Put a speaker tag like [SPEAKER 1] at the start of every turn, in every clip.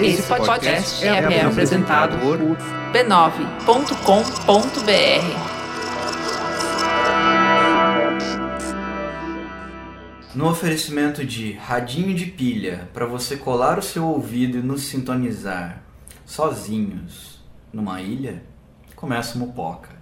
[SPEAKER 1] Esse podcast é, é apresentado por b9.com.br.
[SPEAKER 2] No oferecimento de radinho de pilha para você colar o seu ouvido e nos sintonizar sozinhos numa ilha, começa o Mupoca.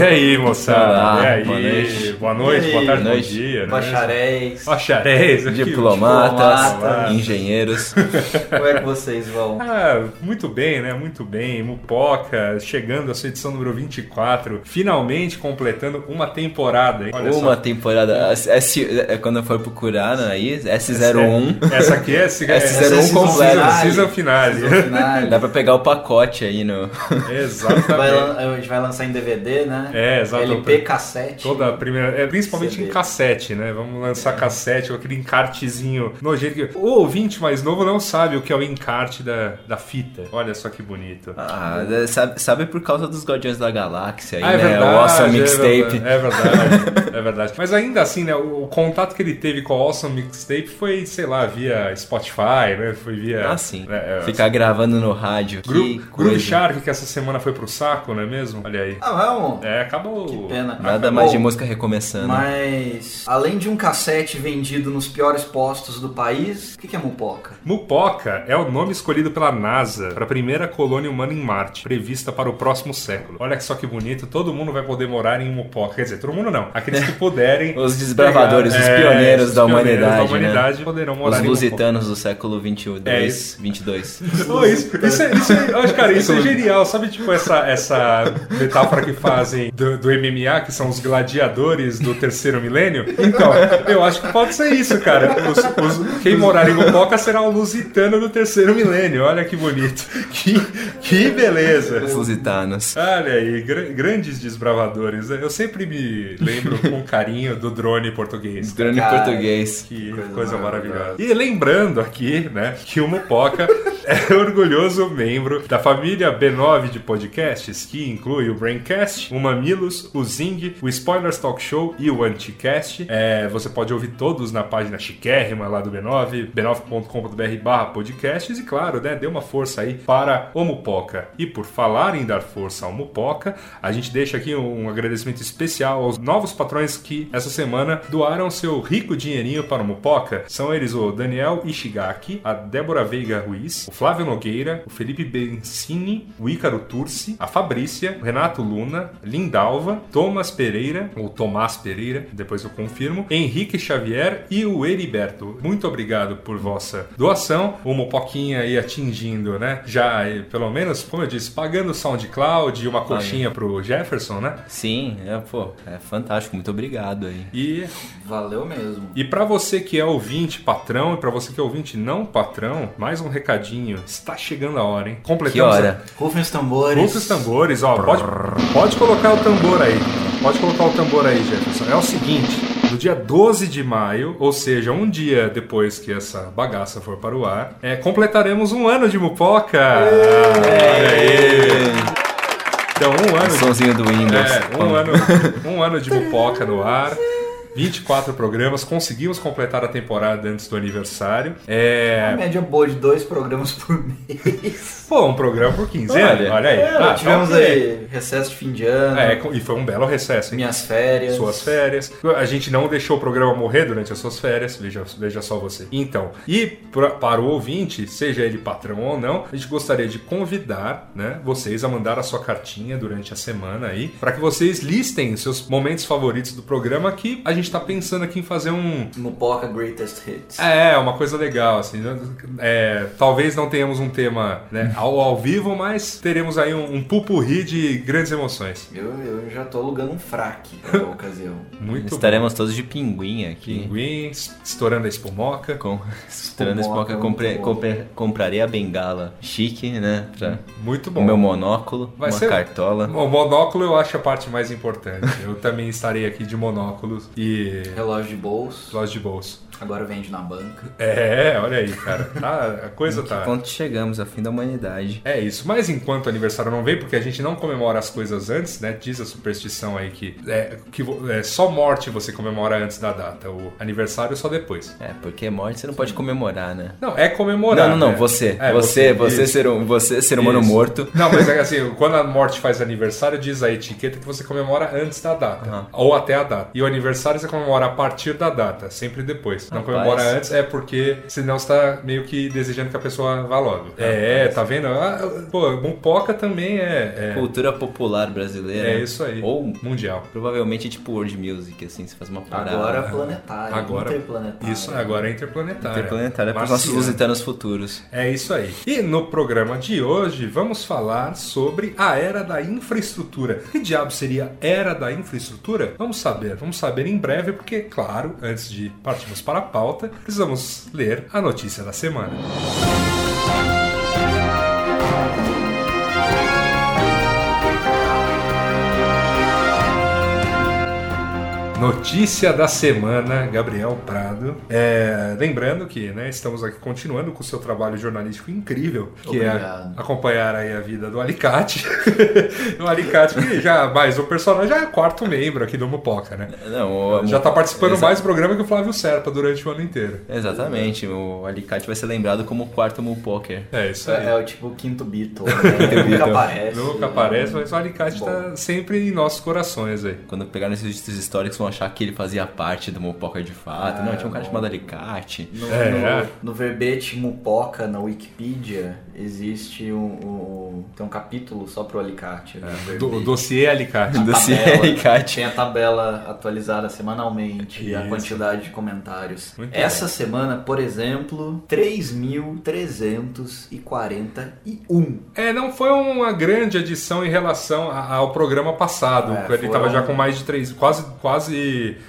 [SPEAKER 3] E aí, moçada?
[SPEAKER 4] Olá,
[SPEAKER 3] e aí?
[SPEAKER 4] Boa noite.
[SPEAKER 3] Boa noite,
[SPEAKER 2] E
[SPEAKER 3] boa tarde,
[SPEAKER 4] noite.
[SPEAKER 3] bom dia. né?
[SPEAKER 2] Bacharéis,
[SPEAKER 3] Bacharéis. aqui,
[SPEAKER 4] Diplomatas,
[SPEAKER 2] diplomata.
[SPEAKER 4] engenheiros.
[SPEAKER 2] como é que vocês vão?
[SPEAKER 3] Ah, muito bem, né? Muito bem. Mupoca, chegando à sua edição número 24, finalmente completando uma temporada. Hein? Olha
[SPEAKER 4] Uma
[SPEAKER 3] só.
[SPEAKER 4] temporada. S, é quando eu for procurar aí, S01.
[SPEAKER 3] Essa aqui é, essa,
[SPEAKER 4] S01
[SPEAKER 3] é,
[SPEAKER 4] completo.
[SPEAKER 3] Season finale.
[SPEAKER 2] Season finale.
[SPEAKER 4] Dá pra pegar o pacote aí no.
[SPEAKER 2] Vai
[SPEAKER 3] Exatamente.
[SPEAKER 2] lan- a gente vai lançar em DVD, né?
[SPEAKER 3] É, exato.
[SPEAKER 2] LP, cassete.
[SPEAKER 3] Toda a primeira. É, principalmente
[SPEAKER 2] CD.
[SPEAKER 3] em cassete, né? Vamos lançar cassete com aquele encartezinho nojento. que- O ouvinte mais novo não sabe o que é o encarte da, da fita. Olha só que bonito.
[SPEAKER 4] Ah, sabe, sabe por causa dos Guardiões da Galáxia aí,
[SPEAKER 3] Ah, é
[SPEAKER 4] né?
[SPEAKER 3] verdade.
[SPEAKER 4] o Awesome
[SPEAKER 3] é
[SPEAKER 4] Mixtape.
[SPEAKER 3] verdade, É verdade, é verdade. Mas ainda assim, né? O, o contato que ele teve com o Awesome Mixtape foi, sei lá, via Spotify, né? Foi via.
[SPEAKER 4] Ah, sim.
[SPEAKER 3] né, é,
[SPEAKER 4] Ficar gravando no rádio.
[SPEAKER 3] Gru
[SPEAKER 4] que
[SPEAKER 3] Groove
[SPEAKER 4] coisa.
[SPEAKER 3] Shark, que essa semana foi pro saco, não é mesmo? Olha aí.
[SPEAKER 2] Ah, vamos?
[SPEAKER 3] É, acabou.
[SPEAKER 2] Que pena.
[SPEAKER 4] Nada mais de música recomeçando.
[SPEAKER 2] Mas, além de um cassete vendido nos piores postos do país, o que é mupoca?
[SPEAKER 3] Mupoca é o nome escolhido pela NASA para a primeira colônia humana em Marte, prevista para o próximo século. Olha só que bonito, todo mundo vai poder morar em Mupoca. Quer dizer, todo mundo não. Aqueles que puderem.
[SPEAKER 4] Os desbravadores, os pioneiros
[SPEAKER 3] os
[SPEAKER 4] da
[SPEAKER 3] pioneiros
[SPEAKER 4] humanidade,
[SPEAKER 3] da
[SPEAKER 4] né?
[SPEAKER 3] humanidade poderão morar
[SPEAKER 4] Os
[SPEAKER 3] em Mupoca.
[SPEAKER 4] lusitanos do século 22.
[SPEAKER 3] É isso.
[SPEAKER 4] 22.
[SPEAKER 3] Oh, isso, isso, é, isso é- eu acho, cara, isso é genial. Sabe, tipo, essa, essa metáfora que fazem do, do MMA, que são os gladiadores do terceiro milênio? Então, eu acho que pode ser isso, cara. Os- os- quem morar em Mupoca será o lusitano do terceiro milênio. Olha que bonito. Que, que beleza.
[SPEAKER 4] Os lusitanos.
[SPEAKER 3] Olha aí, gra- grandes desbravadores. Eu sempre me lembro com carinho do drone português.
[SPEAKER 4] Drone
[SPEAKER 2] Cara,
[SPEAKER 4] português.
[SPEAKER 3] Que
[SPEAKER 2] Coisa
[SPEAKER 3] coisa,
[SPEAKER 2] maravilhosa.
[SPEAKER 3] maravilhosa. E lembrando aqui, né, que o Mupoca é orgulhoso membro da família B9 de podcasts, que inclui o Braincast, o Mamilos, o Zing, o Spoilers Talk Show e o Anticast. É, você pode ouvir todos na página chiquérrima lá do B9, b9.com.br barra podcasts e claro, né, dê uma força aí para o Mupoca. E por falar em dar força ao Mupoca, a gente deixa aqui um agradecimento especial aos novos patrões que essa semana doaram seu rico dinheirinho para o Mupoca. São eles o Daniel Ishigaki, a Débora Veiga Ruiz, o Flávio Nogueira, o Felipe Bencini, o Ícaro Turci, a Fabrícia, o Renato Luna, Lindalva, Thomas Pereira, ou Tomás Pereira, depois eu confirmo, Henrique Xavier e o Heriberto. Muito obrigado por vossa doação. O Mupoquinha aí atingindo, né? Já, eh, pelo menos, como eu disse, pagando o SoundCloud e uma coxinha pro Jefferson, né?
[SPEAKER 4] Sim, é, pô, é fantástico. Muito obrigado aí.
[SPEAKER 3] E
[SPEAKER 2] Valeu mesmo.
[SPEAKER 3] E para você que é ouvinte patrão e para você que é ouvinte não patrão, mais um recadinho. Está chegando a hora, hein? Completamos
[SPEAKER 4] Que hora?
[SPEAKER 2] Rufem os tambores.
[SPEAKER 3] Rufa os tambores, ó. Pode, pode colocar o tambor aí. Pode colocar o tambor aí, Jefferson. É o seguinte: no dia 12 de maio, ou seja, um dia depois que essa bagaça for para o ar, é, completaremos um ano de Mupoca. Olha aí. Então, um ano de
[SPEAKER 4] Somzinho do Windows.
[SPEAKER 3] é, um ano, um ano de mupoca no ar. 24 programas, conseguimos completar a temporada antes do aniversário.
[SPEAKER 2] Uma
[SPEAKER 3] É.
[SPEAKER 2] média boa de dois programas por mês.
[SPEAKER 3] Pô, um programa por quinzena, olha,
[SPEAKER 4] Olha.
[SPEAKER 3] aí.
[SPEAKER 2] É,
[SPEAKER 3] Ah,
[SPEAKER 2] tivemos
[SPEAKER 3] tá
[SPEAKER 2] aí recesso de fim de ano,
[SPEAKER 3] É, e foi um belo recesso, hein?
[SPEAKER 2] minhas férias.
[SPEAKER 3] Suas férias. A gente não deixou o programa morrer durante as suas férias, veja, veja só você. Então, e pra- para o ouvinte, seja ele patrão ou não, a gente gostaria de convidar né, vocês a mandar a sua cartinha durante a semana aí, para que vocês listem seus momentos favoritos do programa que a gente gente tá pensando aqui em fazer um.
[SPEAKER 2] Mupoca Greatest Hits.
[SPEAKER 3] É, uma coisa legal, assim. né? É, talvez não tenhamos um tema né, ao, ao vivo, mas teremos aí um, um pupurri de grandes emoções.
[SPEAKER 2] Eu, eu já tô alugando um fraque pra ocasião.
[SPEAKER 3] Muito
[SPEAKER 4] Estaremos todos de pinguim aqui.
[SPEAKER 3] bom. Pinguim, es- estourando a espumoca.
[SPEAKER 4] Com, estourando
[SPEAKER 2] Espumoca,
[SPEAKER 4] pouco, eu compre-
[SPEAKER 2] bom.
[SPEAKER 4] compre- compraria a bengala chique, né? Pra
[SPEAKER 3] Muito bom.
[SPEAKER 4] o meu monóculo,
[SPEAKER 3] Vai
[SPEAKER 4] uma
[SPEAKER 3] ser-
[SPEAKER 4] cartola.
[SPEAKER 3] O monóculo eu acho a parte mais importante. Eu também estarei aqui de monóculos e
[SPEAKER 2] Relógio de bolso.
[SPEAKER 3] loja de bolso.
[SPEAKER 2] Agora vende na banca.
[SPEAKER 3] É, olha aí, cara. Tá, a coisa
[SPEAKER 4] Que
[SPEAKER 3] tá.
[SPEAKER 4] ponto chegamos, ao fim da humanidade.
[SPEAKER 3] É isso, mas enquanto o aniversário não vem, porque a gente não comemora as coisas antes, né? Diz a superstição aí que, é, que é, só morte você comemora antes da data, o aniversário só depois.
[SPEAKER 4] É, porque morte você não pode comemorar, né?
[SPEAKER 3] Não, é comemorar.
[SPEAKER 4] não, não, não,
[SPEAKER 3] né?
[SPEAKER 4] você.
[SPEAKER 3] É,
[SPEAKER 4] você, você,
[SPEAKER 3] isso.
[SPEAKER 4] ser, um, você ser humano
[SPEAKER 3] Isso.
[SPEAKER 4] morto.
[SPEAKER 3] Não, mas é assim, quando a morte faz aniversário, diz a etiqueta que você comemora antes da data.
[SPEAKER 4] Aham.
[SPEAKER 3] Ou até a data. E o aniversário você comemora a partir da data, sempre depois. Não
[SPEAKER 4] Rapaz.
[SPEAKER 3] comemora antes, é porque senão você tá meio que desejando que a pessoa vá logo. É, tá vendo? Ah, pô, Mupoca também é. é...
[SPEAKER 4] Cultura popular brasileira.
[SPEAKER 3] É isso aí.
[SPEAKER 4] Ou
[SPEAKER 3] Mundial.
[SPEAKER 4] provavelmente tipo world music, assim, você faz uma parada.
[SPEAKER 2] Agora planetário.
[SPEAKER 3] Agora,
[SPEAKER 2] interplanetário.
[SPEAKER 3] isso agora é interplanetária.
[SPEAKER 4] Interplanetária para os nossos lusitanos futuros.
[SPEAKER 3] É isso aí. E no programa de hoje vamos falar sobre a era da infraestrutura. Que diabo seria era da infraestrutura? Vamos saber, vamos saber em breve, porque, claro, antes de partirmos para a pauta, precisamos ler a notícia da semana. Notícia da semana, Gabriel Prado. É, lembrando que né, estamos aqui continuando com o seu trabalho jornalístico incrível, que é
[SPEAKER 2] Obrigado.
[SPEAKER 3] acompanhar aí a vida do Alicate. o Alicate, que já mais um personagem, já é quarto membro aqui do Mupoca, né?
[SPEAKER 4] Não, o,
[SPEAKER 3] Já tá participando
[SPEAKER 4] Exa-
[SPEAKER 3] mais do programa que o Flávio Serpa durante o ano inteiro.
[SPEAKER 4] Exatamente, o Alicate vai ser lembrado como o quarto Mu Poker.
[SPEAKER 3] É isso aí.
[SPEAKER 2] É, é o tipo quinto Beatle. Né? Nunca aparece.
[SPEAKER 3] Nunca aparece, mas o Alicate
[SPEAKER 2] Bom.
[SPEAKER 3] tá sempre em nossos corações aí.
[SPEAKER 4] Quando pegar esses registros históricos, vão achar que ele fazia parte do Mu Poker de fato. Não, tinha um cara chamado Alicate.
[SPEAKER 2] No,
[SPEAKER 3] É.
[SPEAKER 2] no, no verbete Mupoca na Wikipedia existe um, um- tem um capítulo só pro alicate. ali, no
[SPEAKER 3] Do, dossiê Alicate.
[SPEAKER 4] Do- dossiê
[SPEAKER 2] Tabela,
[SPEAKER 4] Alicate.
[SPEAKER 2] Tem a tabela atualizada semanalmente, a
[SPEAKER 3] Isso.
[SPEAKER 2] quantidade de comentários.
[SPEAKER 3] Muito
[SPEAKER 2] Essa semana, por exemplo, 3.341.
[SPEAKER 3] É, não foi uma grande adição em relação a- ao programa passado.
[SPEAKER 2] É,
[SPEAKER 3] ele estava já com mais de três, quase, quase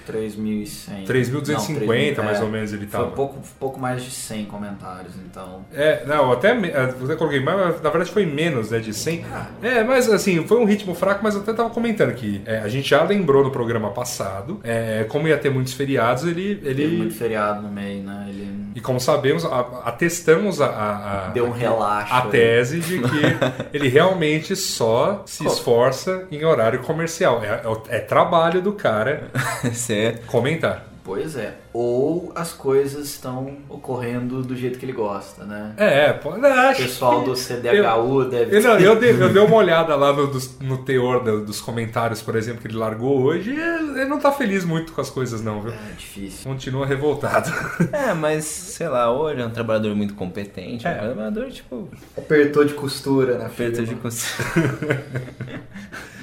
[SPEAKER 2] 3.100.
[SPEAKER 3] 3.250
[SPEAKER 2] Não,
[SPEAKER 3] mais
[SPEAKER 2] 3.000,
[SPEAKER 3] ou menos ele
[SPEAKER 2] Foi
[SPEAKER 3] tava.
[SPEAKER 2] pouco, pouco mais de 100 comentários, então.
[SPEAKER 3] É, não, até é, eu coloquei mais, mas na verdade foi menos, né, de 100. É, mas assim, foi um ritmo fraco, mas eu até tava comentando que é, a gente já lembrou no programa passado, é, como ia ter muitos feriados, ele...
[SPEAKER 2] Teve
[SPEAKER 3] ele
[SPEAKER 2] muito feriado no meio, né? Ele
[SPEAKER 3] e como sabemos, atestamos a, a, a-
[SPEAKER 2] deu um relaxo.
[SPEAKER 3] a
[SPEAKER 2] aí.
[SPEAKER 3] tese de que ele realmente só se esforça em horário comercial. É, é- é trabalho do cara
[SPEAKER 4] Você
[SPEAKER 3] comentar.
[SPEAKER 2] Pois é. Ou as coisas estão ocorrendo do jeito que ele gosta, né?
[SPEAKER 3] É, pô, não,
[SPEAKER 2] O pessoal
[SPEAKER 3] que-
[SPEAKER 2] do CDHU deve
[SPEAKER 3] Eu, não, eu, dei, eu dei uma olhada lá no, dos- no teor do- dos comentários, por exemplo, que ele largou hoje. e Ele não tá feliz muito com as coisas, não, viu?
[SPEAKER 2] É difícil.
[SPEAKER 3] Continua revoltado.
[SPEAKER 4] É, mas sei lá, hoje é um trabalhador muito competente. É. Um trabalhador, tipo,
[SPEAKER 2] Apertou de costura na
[SPEAKER 4] aperto de costura.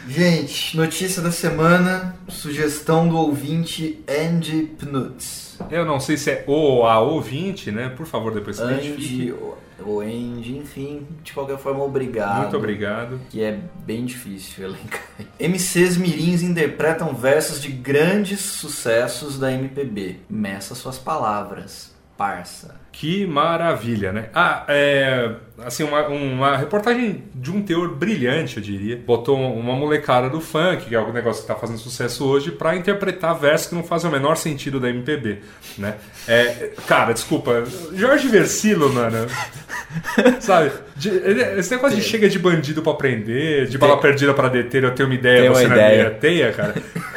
[SPEAKER 2] Gente, notícia da semana, sugestão do ouvinte Andy Pnutz.
[SPEAKER 3] Eu não sei se é o ou a ouvinte, né? Por favor, depois se
[SPEAKER 2] Andy,
[SPEAKER 3] identifique.
[SPEAKER 2] ou- ou Andy, enfim, de qualquer forma, obrigado.
[SPEAKER 3] Muito obrigado.
[SPEAKER 2] Que é bem difícil elencar. MCs mirins interpretam versos de grandes sucessos da MPB. Meça suas palavras, parça.
[SPEAKER 3] Que maravilha, né? Ah, é. Assim, uma, uma reportagem de um teor brilhante, eu diria. Botou uma molecada do funk, que é o negócio que tá fazendo sucesso hoje, pra interpretar versos que não fazem o menor sentido da MPB, né? É, cara, desculpa. Jorge Versilo, mano. Sabe? De- ele- esse negócio de chega de bandido pra prender, de bala perdida pra deter, eu tenho uma ideia,
[SPEAKER 4] Tem uma
[SPEAKER 3] você na
[SPEAKER 4] ideia.
[SPEAKER 3] minha teia, cara.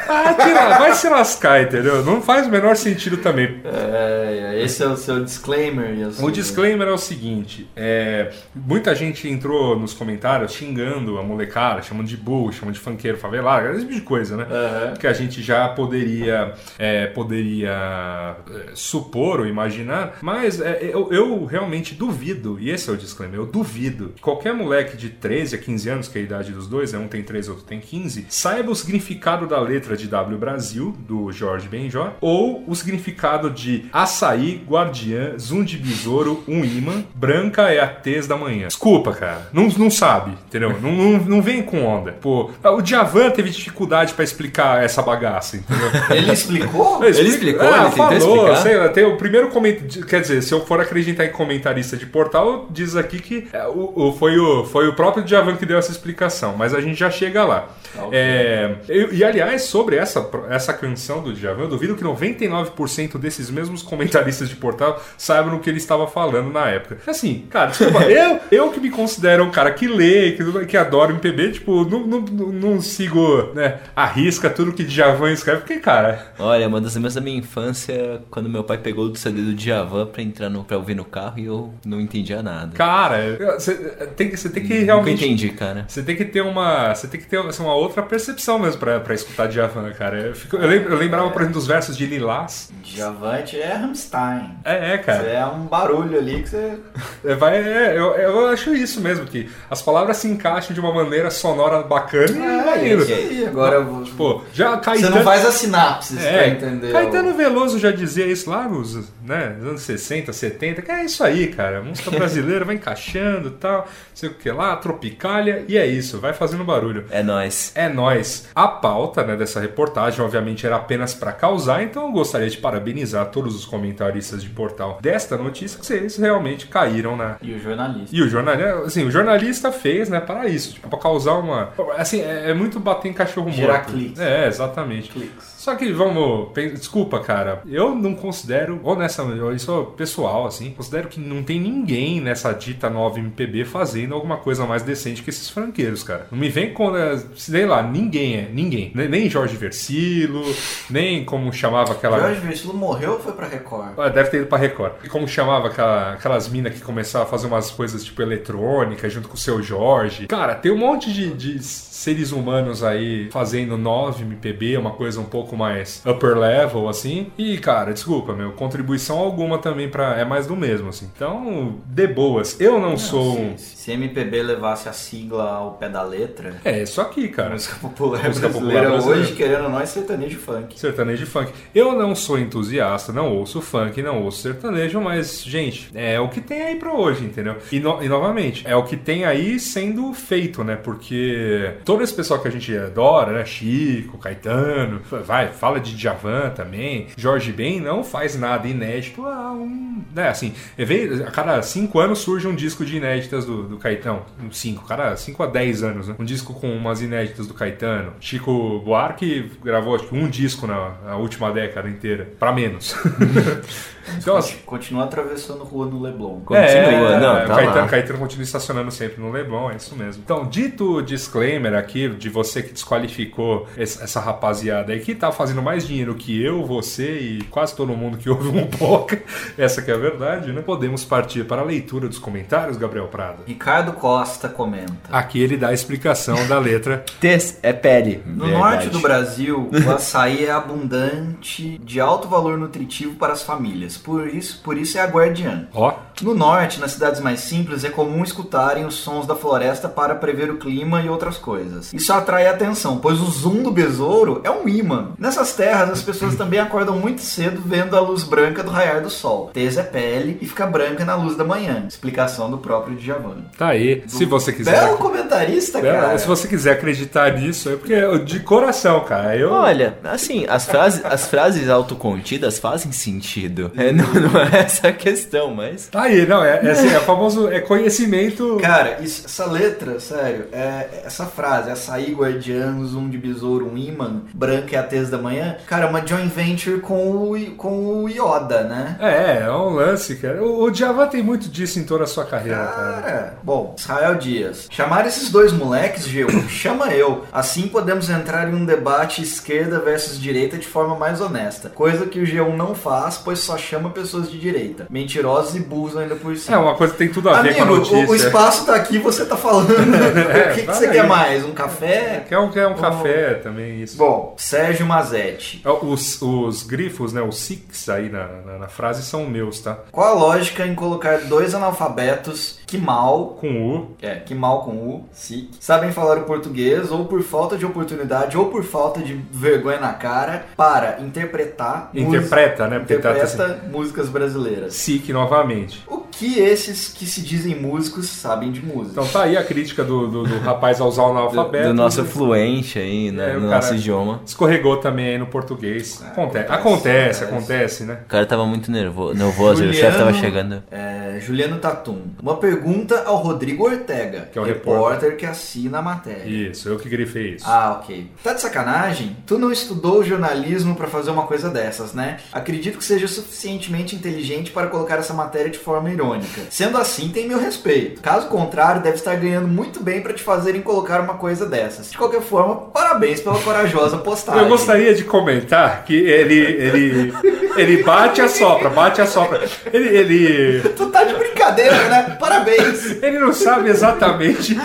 [SPEAKER 3] Ah, tira, vai se lascar, entendeu? Não faz o menor sentido também.
[SPEAKER 2] É, esse é o seu disclaimer.
[SPEAKER 3] O disclaimer é o seguinte: é, muita gente entrou nos comentários xingando a molecada, chamando de burro, chamando de funkeiro, favelado, esse tipo de coisa, né?
[SPEAKER 2] Aham.
[SPEAKER 3] Que a gente já poderia, é, poderia é, supor ou imaginar, mas é, eu, eu realmente duvido, e esse é o disclaimer, eu duvido que qualquer moleque de 13 a 15 anos, que é a idade dos dois, né? um tem 13, outro tem 15, saiba o significado da letra de W Brasil, do Jorge Benjó, ou o significado de açaí, guardiã, zoom de besouro, um imã, branca é a da manhã. Desculpa, cara, não, não sabe, entendeu? não, não, não vem com onda. Pô, o Djavan teve dificuldade pra explicar essa bagaça, entendeu?
[SPEAKER 2] Ele explicou?
[SPEAKER 4] Ele explicou,
[SPEAKER 3] Ah,
[SPEAKER 4] ele tentou
[SPEAKER 3] falou,
[SPEAKER 4] explicar?
[SPEAKER 3] sei lá, tem o primeiro comentário. Quer dizer, se eu for acreditar em comentarista de portal, diz aqui que é, o, o- foi, o, foi o próprio Djavan que deu essa explicação, mas a gente já chega lá. É, e, e, aliás, sobre essa, essa canção do Djavan, eu duvido que 99% desses mesmos comentaristas de portal saibam o que ele estava falando na época. Assim, cara, desculpa, eu, eu que me considero um cara que lê, que, que adora MPB, tipo, não, não, não, não sigo, né, arrisca tudo que Djavan escreve, porque, cara,
[SPEAKER 4] Olha, uma das lembranças da minha infância, quando meu pai pegou o CD do Djavan pra entrar no, pra ouvir no carro e eu não entendia nada.
[SPEAKER 3] Cara, você tem, que- você tem que
[SPEAKER 4] Nunca
[SPEAKER 3] realmente.
[SPEAKER 4] entendi, cara.
[SPEAKER 3] Você tem que ter uma. Você tem que ter assim, uma outra percepção mesmo pra, pra escutar Djavan, cara. Eu, fico- eu lem- eu lembrava, por exemplo, dos versos de Lilás.
[SPEAKER 2] Djavante é Rammstein.
[SPEAKER 3] É, é, cara.
[SPEAKER 2] É um barulho ali que você.
[SPEAKER 3] É, vai, é, eu, eu acho isso mesmo, que as palavras se encaixam de uma maneira sonora bacana e vai
[SPEAKER 2] É,
[SPEAKER 3] indo.
[SPEAKER 2] isso aí. Agora eu vou.
[SPEAKER 3] Pô, já
[SPEAKER 2] Você
[SPEAKER 3] Caetano.
[SPEAKER 2] não faz as sinapses pra
[SPEAKER 3] É,
[SPEAKER 2] entender.
[SPEAKER 3] Caetano Veloso já dizia isso lá nos né, nos anos 60, 70, que é isso aí, cara. A música brasileira vai encaixando e tal, não sei o que lá, tropicália, e é isso, vai fazendo barulho.
[SPEAKER 4] É nóis.
[SPEAKER 3] É nóis. A pauta né, dessa reportagem, obviamente, era apenas para causar, então eu gostaria de parabenizar todos os comentaristas de portal desta notícia, que vocês realmente caíram na.
[SPEAKER 2] E o jornalista.
[SPEAKER 3] E o jornalista, assim, o jornalista fez, né, para isso, tipo, pra causar uma. Assim, é, é muito bater em cachorro
[SPEAKER 2] Gerar
[SPEAKER 3] morto.
[SPEAKER 2] cliques.
[SPEAKER 3] É, exatamente.
[SPEAKER 2] Cliques.
[SPEAKER 3] Só que vamos. Desculpa, cara. Eu não considero, honestamente, isso é pessoal, assim, considero que não tem ninguém nessa dita nova MPB fazendo alguma coisa mais decente que esses franqueiros, cara. Não me vem com. eh, Sei lá, ninguém é. Ninguém. Nem- Nem Jorge Versilo, nem como chamava aquela.
[SPEAKER 2] Jorge Versilo morreu ou foi pra Record?
[SPEAKER 3] Ah, Deve ter ido pra Record. E como chamava aquela- aquelas minas que começavam a fazer umas coisas tipo eletrônica junto com o seu Jorge. Cara, tem um monte de, de seres humanos aí fazendo 9 MPB, uma coisa um pouco mais upper level, assim. E, cara, desculpa, meu, contribuição alguma também pra. É mais do mesmo, assim. Então, de boas. Eu não, sou um.
[SPEAKER 2] Se, se MPB levasse a sigla ao pé da letra,
[SPEAKER 3] É, isso aqui, cara.
[SPEAKER 2] música popular
[SPEAKER 3] Música popular brasileira.
[SPEAKER 2] hoje, querendo ou não, é sertanejo funk.
[SPEAKER 3] Sertanejo funk. Eu não sou entusiasta, não ouço funk, não ouço sertanejo, mas, gente, é o que tem aí pra hoje, entendeu? E, no- e, novamente, é o que tem aí sendo feito, né? Porque todo esse pessoal que a gente adora, né? Chico, Caetano, vai, fala de Djavan também, Jorge Ben, não faz nada inédito há um. Né, assim, vem- a cada cinco anos surge um disco de inéditas do, do Caetano. Cinco, cada cinco a dez anos, né? Um disco com umas inéditas do Caetano. Chico Buarque gravou acho um disco na, na última década inteira, pra menos. então, assim,
[SPEAKER 2] Continua atravessando rua no Leblon.
[SPEAKER 4] Continua, não,
[SPEAKER 3] é,
[SPEAKER 4] tá
[SPEAKER 3] Caetano,
[SPEAKER 4] lá.
[SPEAKER 3] Caetano continua estacionando sempre no Leblon, é isso mesmo. Então, dito o disclaimer aqui de você que desqualificou essa rapaziada aí que tá fazendo mais dinheiro que eu, você e quase todo mundo que ouve um pouco, essa que é a verdade, né? Podemos partir para a leitura dos comentários, Gabriel Prado.
[SPEAKER 2] Ricardo Costa comenta.
[SPEAKER 3] Aqui ele dá a explicação da letra.
[SPEAKER 4] Tes é pele.
[SPEAKER 2] No
[SPEAKER 4] Verdade.
[SPEAKER 2] norte do Brasil, o açaí é abundante, de alto valor nutritivo para as famílias. Por isso, por isso é a guardiã.
[SPEAKER 3] Ó,
[SPEAKER 2] No norte, nas cidades mais simples, é comum escutarem os sons da floresta para prever o clima e outras coisas. Isso atrai a atenção, pois o zoom do besouro é um imã. Nessas terras, as pessoas também acordam muito cedo vendo a luz branca do raiar do sol. Tesa é pele e fica branca na luz da manhã. Explicação do próprio Djavan.
[SPEAKER 3] tá aí. Se você quiser.
[SPEAKER 2] Belo comentarista,
[SPEAKER 3] É,
[SPEAKER 2] cara.
[SPEAKER 3] se você quiser acreditar nisso, é porque é de coração, cara. Eu.
[SPEAKER 4] Olha, assim, as frases, as frases autocontidas fazem sentido. É, não, não é essa a questão, mas.
[SPEAKER 3] Tá aí, não, é, é assim, é famoso, é conhecimento.
[SPEAKER 2] Cara, isso- essa letra, sério, é, essa frase, açaí, guardiã, zoom de besouro, um imã, branca é a tez da manhã, cara, é uma joint venture com o, com o Yoda, né?
[SPEAKER 3] É, é um lance, cara. O, o Djavan tem muito disso em toda a sua carreira, cara.
[SPEAKER 2] Cara, bom, Israel Dias. Chamar esses dois moleques, G1, chama eu. Assim podemos entrar em um debate esquerda versus direita de forma mais honesta. Coisa que o G1 não faz, pois só chama pessoas de direita. Mentirosos e burros ainda por cima.
[SPEAKER 3] É uma coisa que tem tudo a ver com a
[SPEAKER 2] Amigo,
[SPEAKER 3] notícia.
[SPEAKER 2] o, o espaço tá aqui, você tá falando.
[SPEAKER 3] É,
[SPEAKER 2] o que, que
[SPEAKER 3] vai
[SPEAKER 2] você
[SPEAKER 3] aí.
[SPEAKER 2] quer mais? Um café?
[SPEAKER 3] Quer um, quer um café também, isso.
[SPEAKER 2] Bom, Sérgio Mazetti.
[SPEAKER 3] É, Os, os grifos, né, os six aí na, na, na frase são meus, tá?
[SPEAKER 2] Qual a lógica em colocar dois analfabetos que mal,
[SPEAKER 3] Com U.
[SPEAKER 2] é, que mal com U, SIC, sabem falar o português ou por falta de oportunidade ou por falta de vergonha na cara para interpretar
[SPEAKER 3] Interpreta, né? Porque
[SPEAKER 2] interpreta
[SPEAKER 3] trata assim.
[SPEAKER 2] músicas brasileiras.
[SPEAKER 3] SIC novamente.
[SPEAKER 2] O que esses que se dizem músicos sabem de música?
[SPEAKER 3] Então tá aí a crítica do, do, do rapaz ao usar o
[SPEAKER 4] Do,
[SPEAKER 3] analfabeto.
[SPEAKER 4] do nosso fluente aí, né?
[SPEAKER 3] É, o
[SPEAKER 4] no
[SPEAKER 3] cara-
[SPEAKER 4] nosso idioma.
[SPEAKER 3] Escorregou também aí no português. acontece,
[SPEAKER 2] acontece,
[SPEAKER 3] acontece,
[SPEAKER 2] acontece.
[SPEAKER 3] acontece, né?
[SPEAKER 4] O cara tava muito nervoso, nervoso e o chefe tava chegando.
[SPEAKER 2] é, Juliano Tatum. Uma pergunta ao Rodrigo Ortega,
[SPEAKER 3] Que é o
[SPEAKER 2] repórter que assina a matéria.
[SPEAKER 3] Isso, eu que grifei isso.
[SPEAKER 2] Ah, ok. Tá de sacanagem? Tu não estudou jornalismo pra fazer uma coisa dessas, né? Acredito que seja suficientemente inteligente para colocar essa matéria de forma irônica. Sendo assim, tem meu respeito. Caso contrário, deve estar ganhando muito bem pra te fazerem colocar uma coisa dessas. De qualquer forma, parabéns pela corajosa postagem.
[SPEAKER 3] Eu gostaria de comentar que ele, ele, ele bate e assopra, bate e assopra. Ele, ele,
[SPEAKER 2] Tu tá de brincadeira, né? Parabéns.
[SPEAKER 3] ele não sabe exatamente.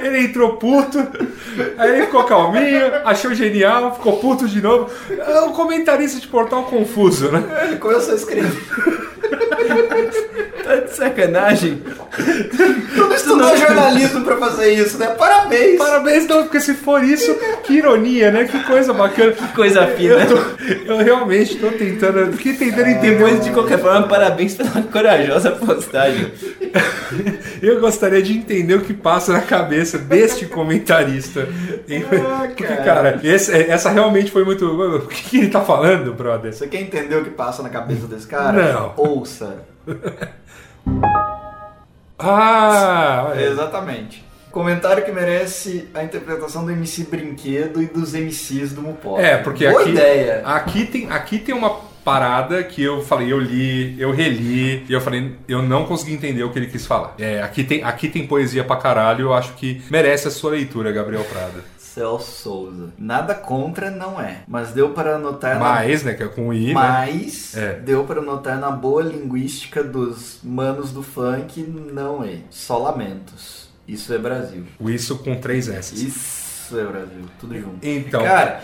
[SPEAKER 3] Ele entrou puto, aí ele ficou calminho, achou genial, ficou puto de novo. É um comentarista de portal confuso, né?
[SPEAKER 2] Ele começou a escrever.
[SPEAKER 4] Tá de sacanagem?
[SPEAKER 2] Tu não estudou jornalismo pra fazer isso, né? Parabéns.
[SPEAKER 3] Parabéns, não, porque se for isso, que ironia, né? Que coisa bacana. Que
[SPEAKER 4] coisa fina.
[SPEAKER 3] Eu, tô- eu realmente tô tentando, fiquei tentando entender.
[SPEAKER 4] Depois, de qualquer forma, parabéns pela corajosa postagem.
[SPEAKER 3] Eu gostaria de entender o que passa na cabeça deste comentarista. Porque, cara, esse- essa realmente foi muito. O que, que ele tá falando, brother?
[SPEAKER 2] Você quer entender o que passa na cabeça desse cara?
[SPEAKER 3] Não.
[SPEAKER 2] Ouça.
[SPEAKER 3] Ah! olha.
[SPEAKER 2] Exatamente. Comentário que merece a interpretação do MC Brinquedo e dos MCs do Mupop.
[SPEAKER 3] É, porque
[SPEAKER 2] Boa
[SPEAKER 3] aqui,
[SPEAKER 2] ideia.
[SPEAKER 3] aqui tem aqui tem uma parada que eu falei, eu li, eu reli, e eu falei, eu não consegui entender o que ele quis falar. É, aqui tem, aqui tem poesia pra caralho, eu acho que merece a sua leitura, Gabriel Prado.
[SPEAKER 2] Celso Souza. Nada contra não é, mas deu para notar
[SPEAKER 3] Mais, né, que é com I,
[SPEAKER 2] na...
[SPEAKER 3] né?
[SPEAKER 2] Mas
[SPEAKER 3] É.
[SPEAKER 2] deu para notar na boa linguística dos manos do funk não é. Só lamentos. Isso é Brasil.
[SPEAKER 3] O isso com três S.
[SPEAKER 2] Isso é Brasil. Tudo junto.
[SPEAKER 3] Então,
[SPEAKER 2] Cara,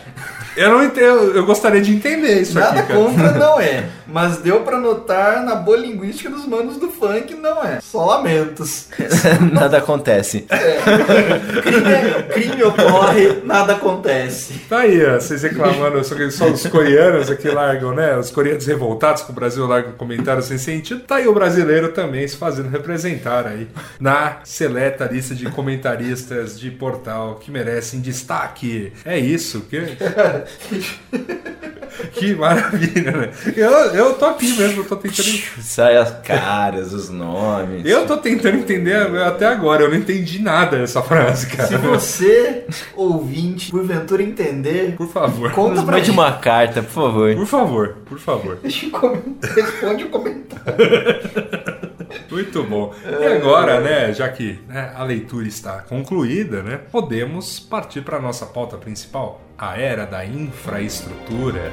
[SPEAKER 3] eu não entendo, eu gostaria de entender isso
[SPEAKER 2] Nada
[SPEAKER 3] aqui, cara.
[SPEAKER 2] contra não é, mas deu pra notar na boa linguística dos manos do funk não é. Só lamentos.
[SPEAKER 4] Nada acontece.
[SPEAKER 2] Crime, crime ocorre, nada acontece.
[SPEAKER 3] Tá aí, ó, vocês reclamando, só só os coreanos aqui largam, né? Os coreanos revoltados com o Brasil largam comentários sem sentido. Tá aí o brasileiro também se fazendo representar aí na seleta lista de comentaristas de portal que merecem destaque. É isso, que. Que maravilha, né? Eu, eu tô aqui mesmo, eu tô tentando.
[SPEAKER 4] Sai as caras, os nomes.
[SPEAKER 3] Eu tô tentando entender até agora, eu não entendi nada dessa frase,
[SPEAKER 2] Se
[SPEAKER 3] cara.
[SPEAKER 2] você, ouvinte, porventura entender,
[SPEAKER 3] Por favor.
[SPEAKER 2] conta
[SPEAKER 4] Nos
[SPEAKER 2] pra
[SPEAKER 4] mande uma carta, por favor.
[SPEAKER 3] Por favor, por favor.
[SPEAKER 2] Deixa um comentário, responde o comentário.
[SPEAKER 3] Muito bom. E agora, né, já que né, a leitura está concluída, né, podemos partir para a nossa pauta principal, a era da infraestrutura.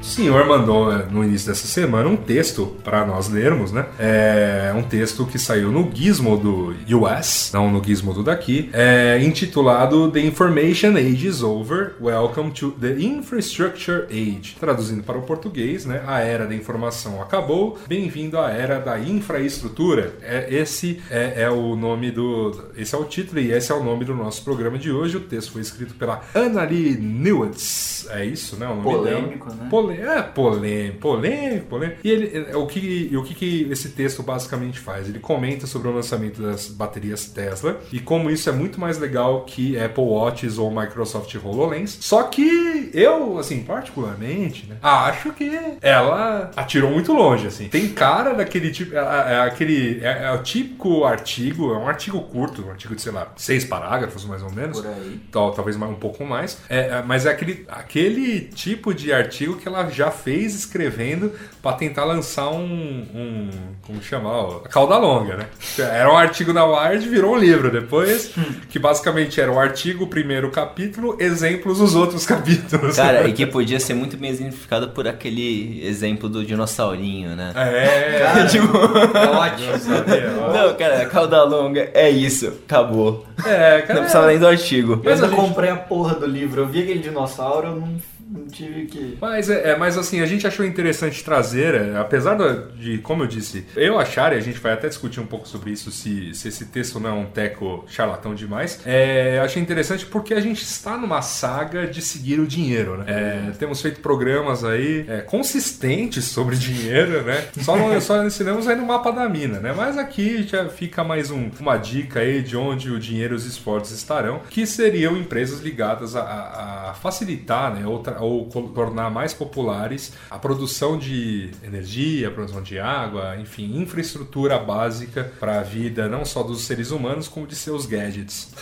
[SPEAKER 3] o senhor mandou eh, no início dessa semana um texto para nós lermos, né? É um texto que saiu no Gizmodo US, não no Gizmodo daqui, é, intitulado The Information Age is Over, Welcome to the Infrastructure Age. Traduzindo para o português, né? A era da informação acabou, bem-vindo à era da infraestrutura. É, esse é, é o nome do. Esse é o título e esse é o nome do nosso programa de hoje. O texto foi escrito pela Annalie Newitz. É isso, né? O nome
[SPEAKER 2] Polêmico,
[SPEAKER 3] dela.
[SPEAKER 2] né?
[SPEAKER 3] Polê é, polêmico, polêmico, polêmico. E ele, é, o, que, o que, que esse texto basicamente faz? Ele comenta sobre o lançamento das baterias Tesla e como isso é muito mais legal que Apple Watches ou Microsoft HoloLens. Só que eu, assim, particularmente, né, acho que ela atirou muito longe, assim. Tem cara daquele tipo, é, é aquele, é, é, o típico artigo, é um artigo curto, um artigo de, sei lá, seis parágrafos, mais ou menos.
[SPEAKER 2] Por aí.
[SPEAKER 3] Tal, talvez mais, um pouco mais. É, é, mas é aquele, aquele tipo de artigo que ela já fez escrevendo para tentar lançar um, um como chamar, a cauda longa, né? Era um artigo na Wired, virou um livro depois, que basicamente era o artigo, o primeiro capítulo, exemplos dos outros capítulos.
[SPEAKER 4] Cara, e que podia ser muito bem exemplificado por aquele exemplo do dinossaurinho, né?
[SPEAKER 3] É,
[SPEAKER 2] Cara,
[SPEAKER 4] Tipo,
[SPEAKER 2] é ótimo.
[SPEAKER 3] sabia, ó.
[SPEAKER 4] não, cara, cauda longa, é isso, acabou.
[SPEAKER 3] É, cara.
[SPEAKER 4] Não precisava nem do artigo.
[SPEAKER 2] Eu
[SPEAKER 3] Mas a
[SPEAKER 2] ainda
[SPEAKER 3] gente-
[SPEAKER 2] comprei a porra do livro. Eu vi aquele dinossauro, eu não, tive que.
[SPEAKER 3] Mas, é, é, mas assim, a gente achou interessante trazer, é, apesar de, como eu disse, eu achar, e a gente vai até discutir um pouco sobre isso, se, se esse texto não é um teco charlatão demais, é, achei interessante porque a gente está numa saga de seguir o dinheiro, né? É, temos feito programas aí é, consistentes sobre dinheiro, né? Só, não, só ensinamos aí no mapa da mina, né? Mas aqui já fica mais um- uma dica aí de onde o dinheiro e os esportes estarão, que seriam empresas ligadas a, a- facilitar, né? Ou, tra- ou tornar mais populares a produção de energia, a produção de água, enfim, infraestrutura básica para a vida não só dos seres humanos, como de seus gadgets.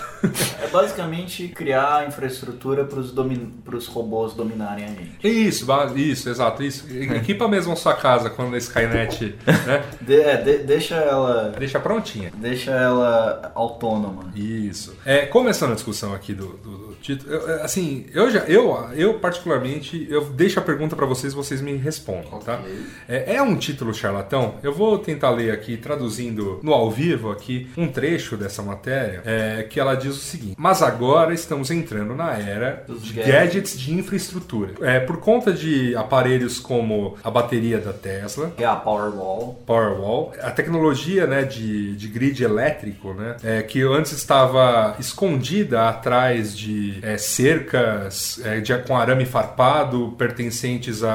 [SPEAKER 2] É basicamente criar infraestrutura para os domin... robôs dominarem a gente.
[SPEAKER 3] Isso, isso, exato, isso. E- Equipa mesmo a sua casa quando a Skynet, né?
[SPEAKER 2] De- é, de- deixa ela.
[SPEAKER 3] Deixa prontinha.
[SPEAKER 2] Deixa ela autônoma.
[SPEAKER 3] Isso. É, começando a discussão aqui do, do- do título, eu- eu- assim, eu já, eu, eu particularmente, eu deixo a pergunta pra vocês, vocês me respondam, tá?
[SPEAKER 2] Ok.
[SPEAKER 3] É, é um título charlatão? Eu vou tentar ler aqui, traduzindo no ao vivo aqui, um trecho dessa matéria, é, que ela diz o seguinte: Mas agora estamos entrando na era
[SPEAKER 2] Dos
[SPEAKER 3] de
[SPEAKER 2] gadgets.
[SPEAKER 3] gadgets de infraestrutura. É, por conta de aparelhos como a bateria da Tesla,
[SPEAKER 2] Que é a Powerwall.
[SPEAKER 3] Powerwall, a tecnologia né, de, de grid elétrico, né, é, que antes estava escondida atrás de é, cercas é, de- com arame farpado pertencentes a,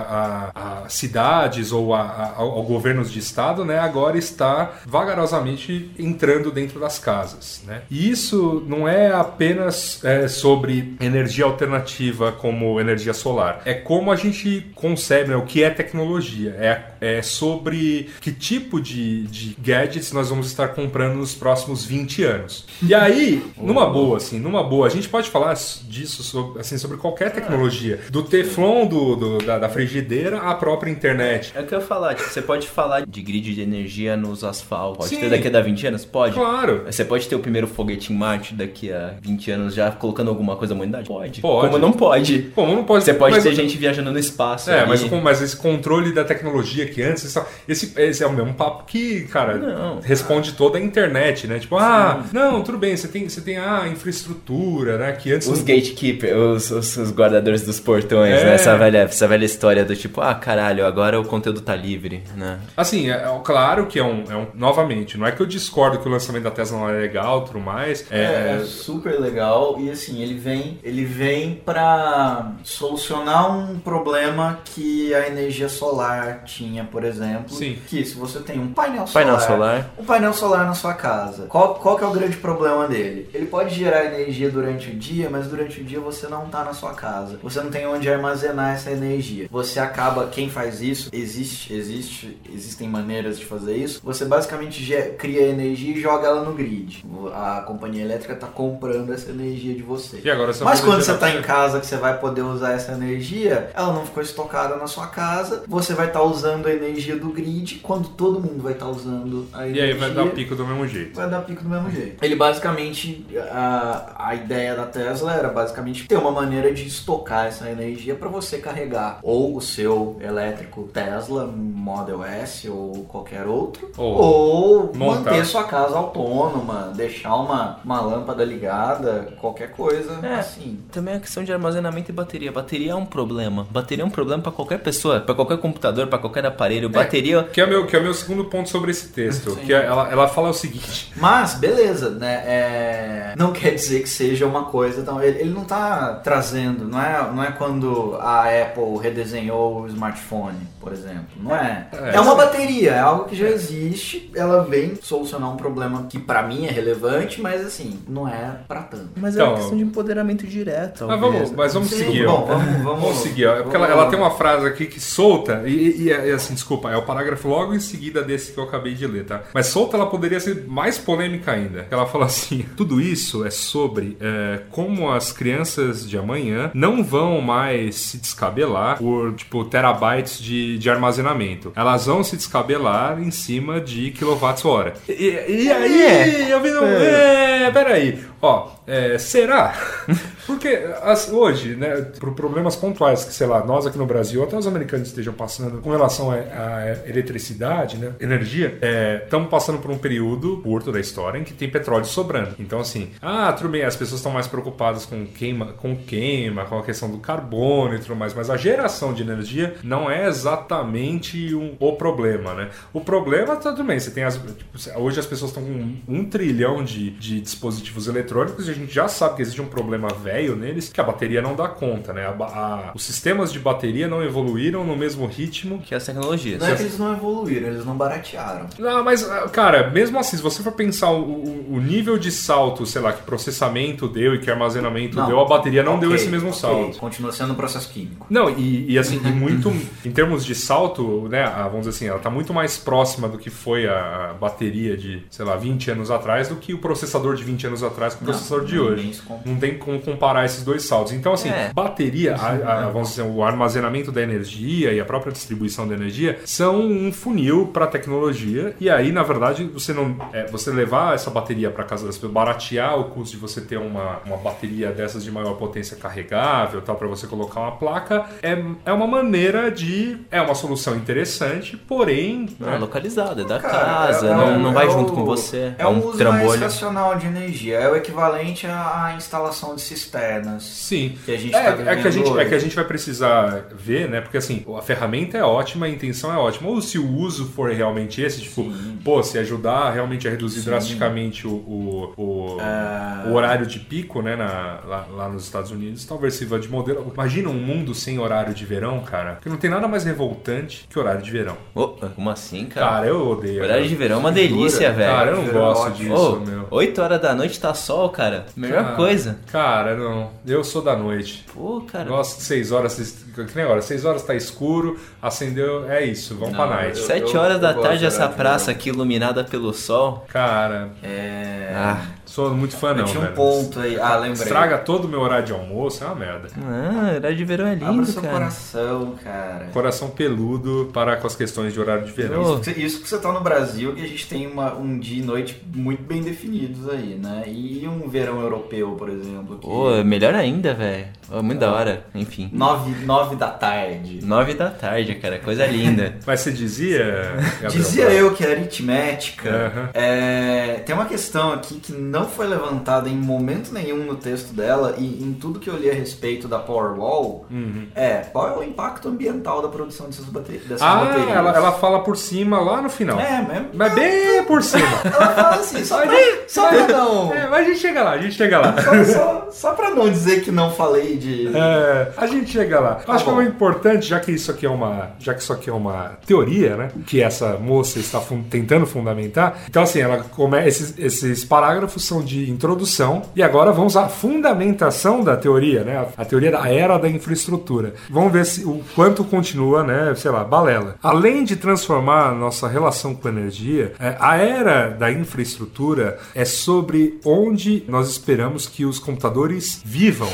[SPEAKER 3] a- a cidades ou a, a- governos de estado, né, agora está vagarosamente entrando dentro das casas. Né? E isso não é apenas é, sobre energia alternativa como energia solar, é como a gente concebe né, o que é tecnologia, é, é sobre que tipo de, de gadgets nós vamos estar comprando nos próximos 20 anos. E aí, numa boa, assim, numa boa, a gente pode falar disso sobre, assim, sobre qualquer tecnologia, do Teflon do, do- da, da frigideira à própria internet.
[SPEAKER 4] É o que eu ia falar, tipo, você pode falar de grid de energia nos asfaltos. Pode
[SPEAKER 3] Sim.
[SPEAKER 4] ter daqui a 20 anos? Pode.
[SPEAKER 3] Claro.
[SPEAKER 4] Você pode ter o primeiro foguete em Marte daqui a 20 anos já colocando alguma coisa na humanidade? Pode.
[SPEAKER 3] Pode.
[SPEAKER 4] Como não pode?
[SPEAKER 3] Como não pode
[SPEAKER 4] Você pode
[SPEAKER 3] mas-
[SPEAKER 4] ter gente viajando no espaço.
[SPEAKER 3] É,
[SPEAKER 4] ali.
[SPEAKER 3] mas, com- mas esse controle da tecnologia que antes. Esse, esse é o mesmo papo que, cara,
[SPEAKER 4] Não.
[SPEAKER 3] responde toda a internet, né? Tipo, ah, não, tudo bem, você tem, você tem a infraestrutura, né? Que antes.
[SPEAKER 4] Os gatekeepers, os, os, os guardadores dos portões,
[SPEAKER 3] É.
[SPEAKER 4] né? Essa velha, essa velha história do tipo, ah, caralho, agora o conteúdo tá livre, né?
[SPEAKER 3] Assim, é, é claro que é um, é um- Novamente, não é que eu discordo que o lançamento da Tesla não é legal tudo mais.
[SPEAKER 2] É,
[SPEAKER 3] É,
[SPEAKER 2] é super legal e assim, ele vem, ele vem para solucionar um problema que a energia solar tinha, por exemplo,
[SPEAKER 3] Sim.
[SPEAKER 2] que se você tem um painel solar,
[SPEAKER 4] Painel solar.
[SPEAKER 2] um painel solar na sua casa, qual, qual que é o grande problema dele? Ele pode gerar energia durante o dia, mas durante o dia você não tá na sua casa. Você não tem onde armazenar essa energia. Você acaba, quem faz isso, existe, existe, existem maneiras de fazer isso. Você basicamente cria energia e joga ela no grid. A companhia elétrica tá comprando essa energia de você.
[SPEAKER 3] E
[SPEAKER 2] Mas quando você tá em casa que você vai poder usar essa energia, ela não ficou estocada na sua casa, você vai estar usando a energia do grid quando todo mundo vai estar usando a
[SPEAKER 3] E
[SPEAKER 2] energia.
[SPEAKER 3] aí vai dar pico do mesmo jeito.
[SPEAKER 2] Vai dar pico do mesmo jeito. Ele basicamente, a, a ideia da Tesla era basicamente ter uma maneira de estocar essa energia para você carregar ou o seu elétrico Tesla Model S ou qualquer outro,
[SPEAKER 3] Ou
[SPEAKER 2] ou, manter sua casa autônoma, deixar uma, uma lâmpada ligada, qualquer coisa
[SPEAKER 4] É.
[SPEAKER 2] assim.
[SPEAKER 4] Também a questão de armazenamento e bateria. Bateria é um problema. Bateria é um problema pra qualquer pessoa, pra qualquer computador, pra qualquer aparelho. Bateria.
[SPEAKER 3] Que é, meu, que é o meu segundo ponto sobre esse texto. Que é- ela, ela fala o seguinte.
[SPEAKER 2] Mas, beleza, né? é, Não quer dizer que seja uma coisa. Então, ele, ele não tá trazendo, não é, não é quando a Apple redesenhou o smartphone, por exemplo. Não é.
[SPEAKER 3] É.
[SPEAKER 2] É, uma bateria, é algo que já existe, ela vem solucionar um problema que pra mim é relevante, mas assim, não é pra tanto.
[SPEAKER 5] Mas é
[SPEAKER 3] Então-
[SPEAKER 5] uma questão de empoderamento direto.
[SPEAKER 3] Mas vamos, mas vamos
[SPEAKER 2] Sim,
[SPEAKER 3] seguir.
[SPEAKER 2] bom,
[SPEAKER 3] ó.
[SPEAKER 2] vamos- vamos-
[SPEAKER 3] seguir. ó. É porque ela,
[SPEAKER 2] vamos-
[SPEAKER 3] ela tem uma frase aqui que solta, e, e- e, assim, desculpa, é o parágrafo logo em seguida desse que eu acabei de ler, tá? Mas solta ela poderia ser mais polêmica ainda. Ela fala assim: tudo isso é sobre é, como as crianças de amanhã não vão mais se descabelar por, tipo, terabytes de, de armazenamento. Elas vão se descabelar em cima de quilowatts-hora. E, e aí, eu vi no. É, peraí. Ó, é, será? Porque as- hoje, né, por problemas pontuais que, sei lá, nós aqui no Brasil, até os americanos estejam passando com relação à eletricidade, né, energia, estamos passando por um período curto da história em que tem petróleo sobrando. Então, assim, ah, tudo bem, as pessoas estão mais preocupadas com queima, com queima, com a questão do carbono e tudo mais, mas a geração de energia não é exatamente um- o problema, né? O problema, tá tudo bem, você tem as. tipo, hoje as pessoas estão com um trilhão de, de dispositivos eletrônicos e a gente já sabe que existe um problema velho neles que a bateria não dá conta, né? A a- os sistemas de bateria não evoluíram no mesmo ritmo
[SPEAKER 4] Que as tecnologias.
[SPEAKER 2] Não é que eles não evoluíram, eles não baratearam.
[SPEAKER 3] não, mas, ah, cara, mesmo assim, se você for pensar o, o- o nível de salto, sei lá, que processamento deu e que armazenamento
[SPEAKER 2] Não.
[SPEAKER 3] deu, a bateria não deu
[SPEAKER 2] Ok,
[SPEAKER 3] esse mesmo
[SPEAKER 2] ok,
[SPEAKER 3] salto.
[SPEAKER 2] Continua sendo um processo químico.
[SPEAKER 3] Não, e, e assim, e muito, em termos de salto, né, a- vamos dizer assim, ela tá muito mais próxima do que foi a, bateria de, sei lá, 20 anos atrás do que o processador de 20 anos atrás com o
[SPEAKER 2] Não,
[SPEAKER 3] processador de
[SPEAKER 2] nem
[SPEAKER 3] hoje. Não tem como comparar esses dois saltos. Então, assim,
[SPEAKER 4] É.
[SPEAKER 3] bateria, a- a- vamos dizer, o armazenamento da energia e a própria distribuição da energia são um funil para tecnologia. E aí, na verdade, você não, é, você levar essa bateria para casa das pessoas, baratear o custo de você ter uma, uma bateria dessas de maior potência carregável, tal, para você colocar uma placa, é, é uma maneira de, é uma solução interessante, porém,
[SPEAKER 4] Não, é
[SPEAKER 3] né,
[SPEAKER 4] localizado, é da
[SPEAKER 2] Cara,
[SPEAKER 4] casa,
[SPEAKER 2] é- é
[SPEAKER 4] não, não vai
[SPEAKER 2] é
[SPEAKER 4] junto
[SPEAKER 2] o-
[SPEAKER 4] com você.
[SPEAKER 2] É um uso mais
[SPEAKER 4] trambolho.
[SPEAKER 2] racional de energia. É o equivalente à instalação de cisternas.
[SPEAKER 3] Sim.
[SPEAKER 2] Que a gente
[SPEAKER 3] é,
[SPEAKER 2] tá
[SPEAKER 3] é que a gente, é
[SPEAKER 2] hoje.
[SPEAKER 3] que a gente vai precisar ver, né? Porque assim, a ferramenta é ótima, a intenção é ótima. Ou se o uso for realmente esse, tipo,
[SPEAKER 2] Sim.
[SPEAKER 3] pô, se ajudar realmente a reduzir
[SPEAKER 2] Sim.
[SPEAKER 3] drasticamente o, o, o,
[SPEAKER 2] É.
[SPEAKER 3] o horário de pico, né? na- lá, lá nos Estados Unidos, talvez sirva de modelo. Imagina um mundo sem horário de verão, cara. Porque não tem nada mais revoltante que horário de verão.
[SPEAKER 4] Ô, como assim, cara?
[SPEAKER 3] Cara, eu odeio.
[SPEAKER 4] Horário de verão é uma delícia,
[SPEAKER 2] Jura?
[SPEAKER 3] Cara, eu
[SPEAKER 4] velho.
[SPEAKER 3] não gosto
[SPEAKER 2] ótimo.
[SPEAKER 3] disso,
[SPEAKER 4] Ô,
[SPEAKER 3] meu.
[SPEAKER 4] 8 horas da noite tá sol, cara. Melhor
[SPEAKER 3] Cara,
[SPEAKER 4] coisa.
[SPEAKER 3] Cara, não. Eu sou da noite.
[SPEAKER 4] Pô, cara.
[SPEAKER 3] De 6 horas, seis- que nem agora, 6 horas tá escuro, acendeu, é isso, vamos pra
[SPEAKER 2] Não,
[SPEAKER 3] night.
[SPEAKER 2] eu-
[SPEAKER 4] 7 horas da
[SPEAKER 2] gosto
[SPEAKER 4] tarde,
[SPEAKER 2] do
[SPEAKER 4] essa praça aqui iluminada pelo sol.
[SPEAKER 3] Cara,
[SPEAKER 2] É.
[SPEAKER 4] Ah,
[SPEAKER 3] sou muito fã
[SPEAKER 2] eu
[SPEAKER 3] não,
[SPEAKER 2] tinha um
[SPEAKER 3] velho.
[SPEAKER 2] ponto aí. Ah, lembrei.
[SPEAKER 3] Estraga todo o meu horário de almoço, é uma merda.
[SPEAKER 4] ah, horário de verão é
[SPEAKER 2] Abra
[SPEAKER 4] lindo,
[SPEAKER 2] seu
[SPEAKER 4] cara.
[SPEAKER 2] coração, cara.
[SPEAKER 3] Coração peludo para com as questões de horário de verão.
[SPEAKER 2] Isso, isso que você tá no Brasil, que a gente tem uma- um dia e noite muito bem definidos aí, né? E um verão europeu, por exemplo. Que
[SPEAKER 4] Pô, melhor ainda, velho. Ô, muito da hora. Enfim.
[SPEAKER 2] nove, nove da tarde.
[SPEAKER 4] 9 da tarde, cara. Coisa linda.
[SPEAKER 3] Mas você dizia, Gabriel,
[SPEAKER 2] Dizia
[SPEAKER 3] pra-
[SPEAKER 2] eu que a aritmética. É, tem uma questão aqui que não foi levantada em momento nenhum no texto dela e em tudo que eu li a respeito da Powerwall.
[SPEAKER 3] Uhum.
[SPEAKER 2] É, qual é o impacto ambiental da produção dessas, bate dessas
[SPEAKER 3] Ah,
[SPEAKER 2] baterias?
[SPEAKER 3] ela, ela fala por cima lá no final.
[SPEAKER 2] É, mesmo.
[SPEAKER 3] Mas bem por cima.
[SPEAKER 2] Ela fala assim, só pra, só pra não.
[SPEAKER 3] É, mas a gente chega lá, a gente chega lá.
[SPEAKER 2] Só, só, só pra não dizer que não falei de.
[SPEAKER 3] É, a gente chega lá.
[SPEAKER 2] Tá
[SPEAKER 3] Acho que é
[SPEAKER 2] bom.
[SPEAKER 3] muito importante, já que isso aqui é uma, já que isso aqui é uma teoria, né? Que essa moça está fun- tentando fundamentar. Então assim, ela come, esses, esses parágrafos são de introdução e agora vamos à fundamentação da teoria, né? A, a teoria da era da infraestrutura. Vamos ver se o quanto continua, né? Sei lá, balela. Além de transformar a nossa relação com a energia, é, a era da infraestrutura é sobre onde nós esperamos que os computadores vivam.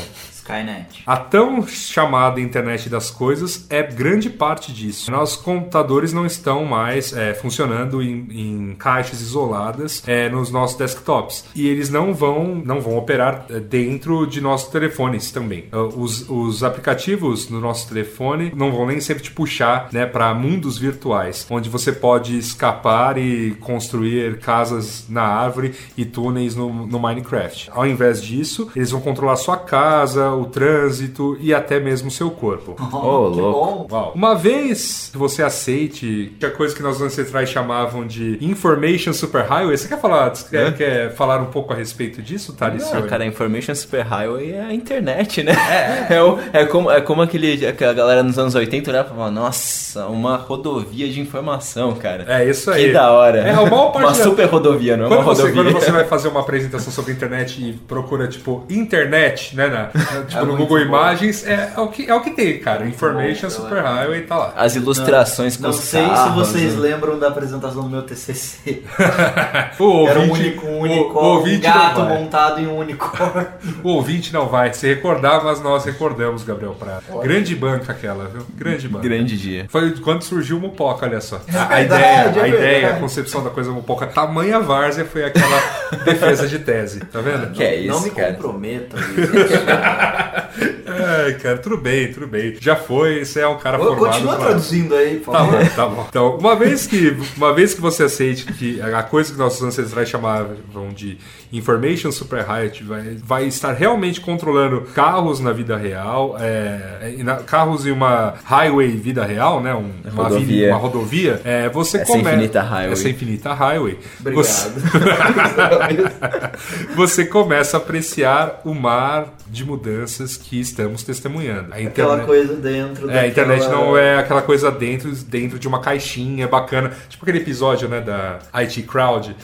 [SPEAKER 2] Skynet.
[SPEAKER 3] A tão chamada internet das coisas é grande parte disso. Nossos computadores não estão mais é, funcionando em, em caixas isoladas é, nos nossos desktops e eles não vão não vão operar é, dentro de nossos telefones também. Uh, Os, os aplicativos no nosso telefone não vão nem sempre te puxar né, para mundos virtuais, onde você pode escapar e construir casas na árvore e túneis no, no Minecraft. Ao invés disso, eles vão controlar sua casa, o trânsito e até mesmo o seu corpo.
[SPEAKER 4] Ô,
[SPEAKER 2] Que
[SPEAKER 4] louco.
[SPEAKER 2] bom.
[SPEAKER 3] Uau. Uma vez que você aceite que a coisa que nossos ancestrais chamavam de Information Superhighway, você quer falar, você quer, falar um pouco a respeito disso, Thales?
[SPEAKER 4] Não, cara, a Information Superhighway é a internet, né? É, o- é como, é como aquele, aquela galera nos anos 80 olhava e falava, nossa, uma rodovia de informação, cara.
[SPEAKER 3] É isso aí.
[SPEAKER 4] Que da hora.
[SPEAKER 3] É, a maior parte
[SPEAKER 4] uma super rodovia, não é
[SPEAKER 3] Quando
[SPEAKER 4] uma
[SPEAKER 3] você,
[SPEAKER 4] rodovia.
[SPEAKER 3] quando você vai fazer uma apresentação sobre internet e procura, tipo, internet, né, na, tipo,
[SPEAKER 2] É
[SPEAKER 3] no Google
[SPEAKER 2] bom.
[SPEAKER 3] Imagens, é, é o que, é o que tem, cara. Information
[SPEAKER 2] bom,
[SPEAKER 3] Superhighway tá lá.
[SPEAKER 4] As ilustrações com
[SPEAKER 2] Não sei se
[SPEAKER 4] carros,
[SPEAKER 2] vocês
[SPEAKER 4] né?
[SPEAKER 2] lembram da apresentação do meu TCC.
[SPEAKER 3] O
[SPEAKER 2] Era um,
[SPEAKER 3] ouvinte,
[SPEAKER 2] único, um
[SPEAKER 3] o-
[SPEAKER 2] unicórnio,
[SPEAKER 3] o
[SPEAKER 2] um
[SPEAKER 3] ouvinte
[SPEAKER 2] gato
[SPEAKER 3] não vai.
[SPEAKER 2] montado em um unicórnio.
[SPEAKER 3] O ouvinte não vai se recordar, mas nós recordamos, Gabriel Prata. Grande banca aquela, viu? Grande banca.
[SPEAKER 4] Grande dia.
[SPEAKER 3] Foi quando surgiu o Mupoca, olha só. A, a ideia,
[SPEAKER 2] é
[SPEAKER 3] a ideia,
[SPEAKER 2] verdade.
[SPEAKER 3] a concepção da coisa Mupoca, tamanha várzea foi aquela defesa de tese, tá vendo?
[SPEAKER 4] Que é isso,
[SPEAKER 2] não me
[SPEAKER 4] cara?
[SPEAKER 2] comprometa.
[SPEAKER 3] Ai, cara, tudo bem, tudo bem. Já foi, você é um cara formado.
[SPEAKER 2] Continua
[SPEAKER 3] pra-
[SPEAKER 2] traduzindo aí, por
[SPEAKER 3] Tá
[SPEAKER 2] favor.
[SPEAKER 3] bom, tá bom. Então, uma vez que, uma vez que você aceite que a coisa que nossos ancestrais chamavam de Information Superhighway vai, vai estar realmente controlando carros na vida real, é, e na- carros em uma highway vida real, né? um- uma,
[SPEAKER 4] Rodovia.
[SPEAKER 3] uma rodovia, é, você
[SPEAKER 4] Essa
[SPEAKER 3] come-
[SPEAKER 4] infinita highway.
[SPEAKER 3] Essa infinita highway. Você,
[SPEAKER 2] Obrigado.
[SPEAKER 3] você começa a apreciar o mar de mudanças que estamos testemunhando. A
[SPEAKER 2] Aquela
[SPEAKER 3] internet-
[SPEAKER 2] coisa dentro
[SPEAKER 3] é, a internet não é aquela coisa dentro, dentro de uma caixinha bacana. Tipo aquele episódio, né, da IT Crowd.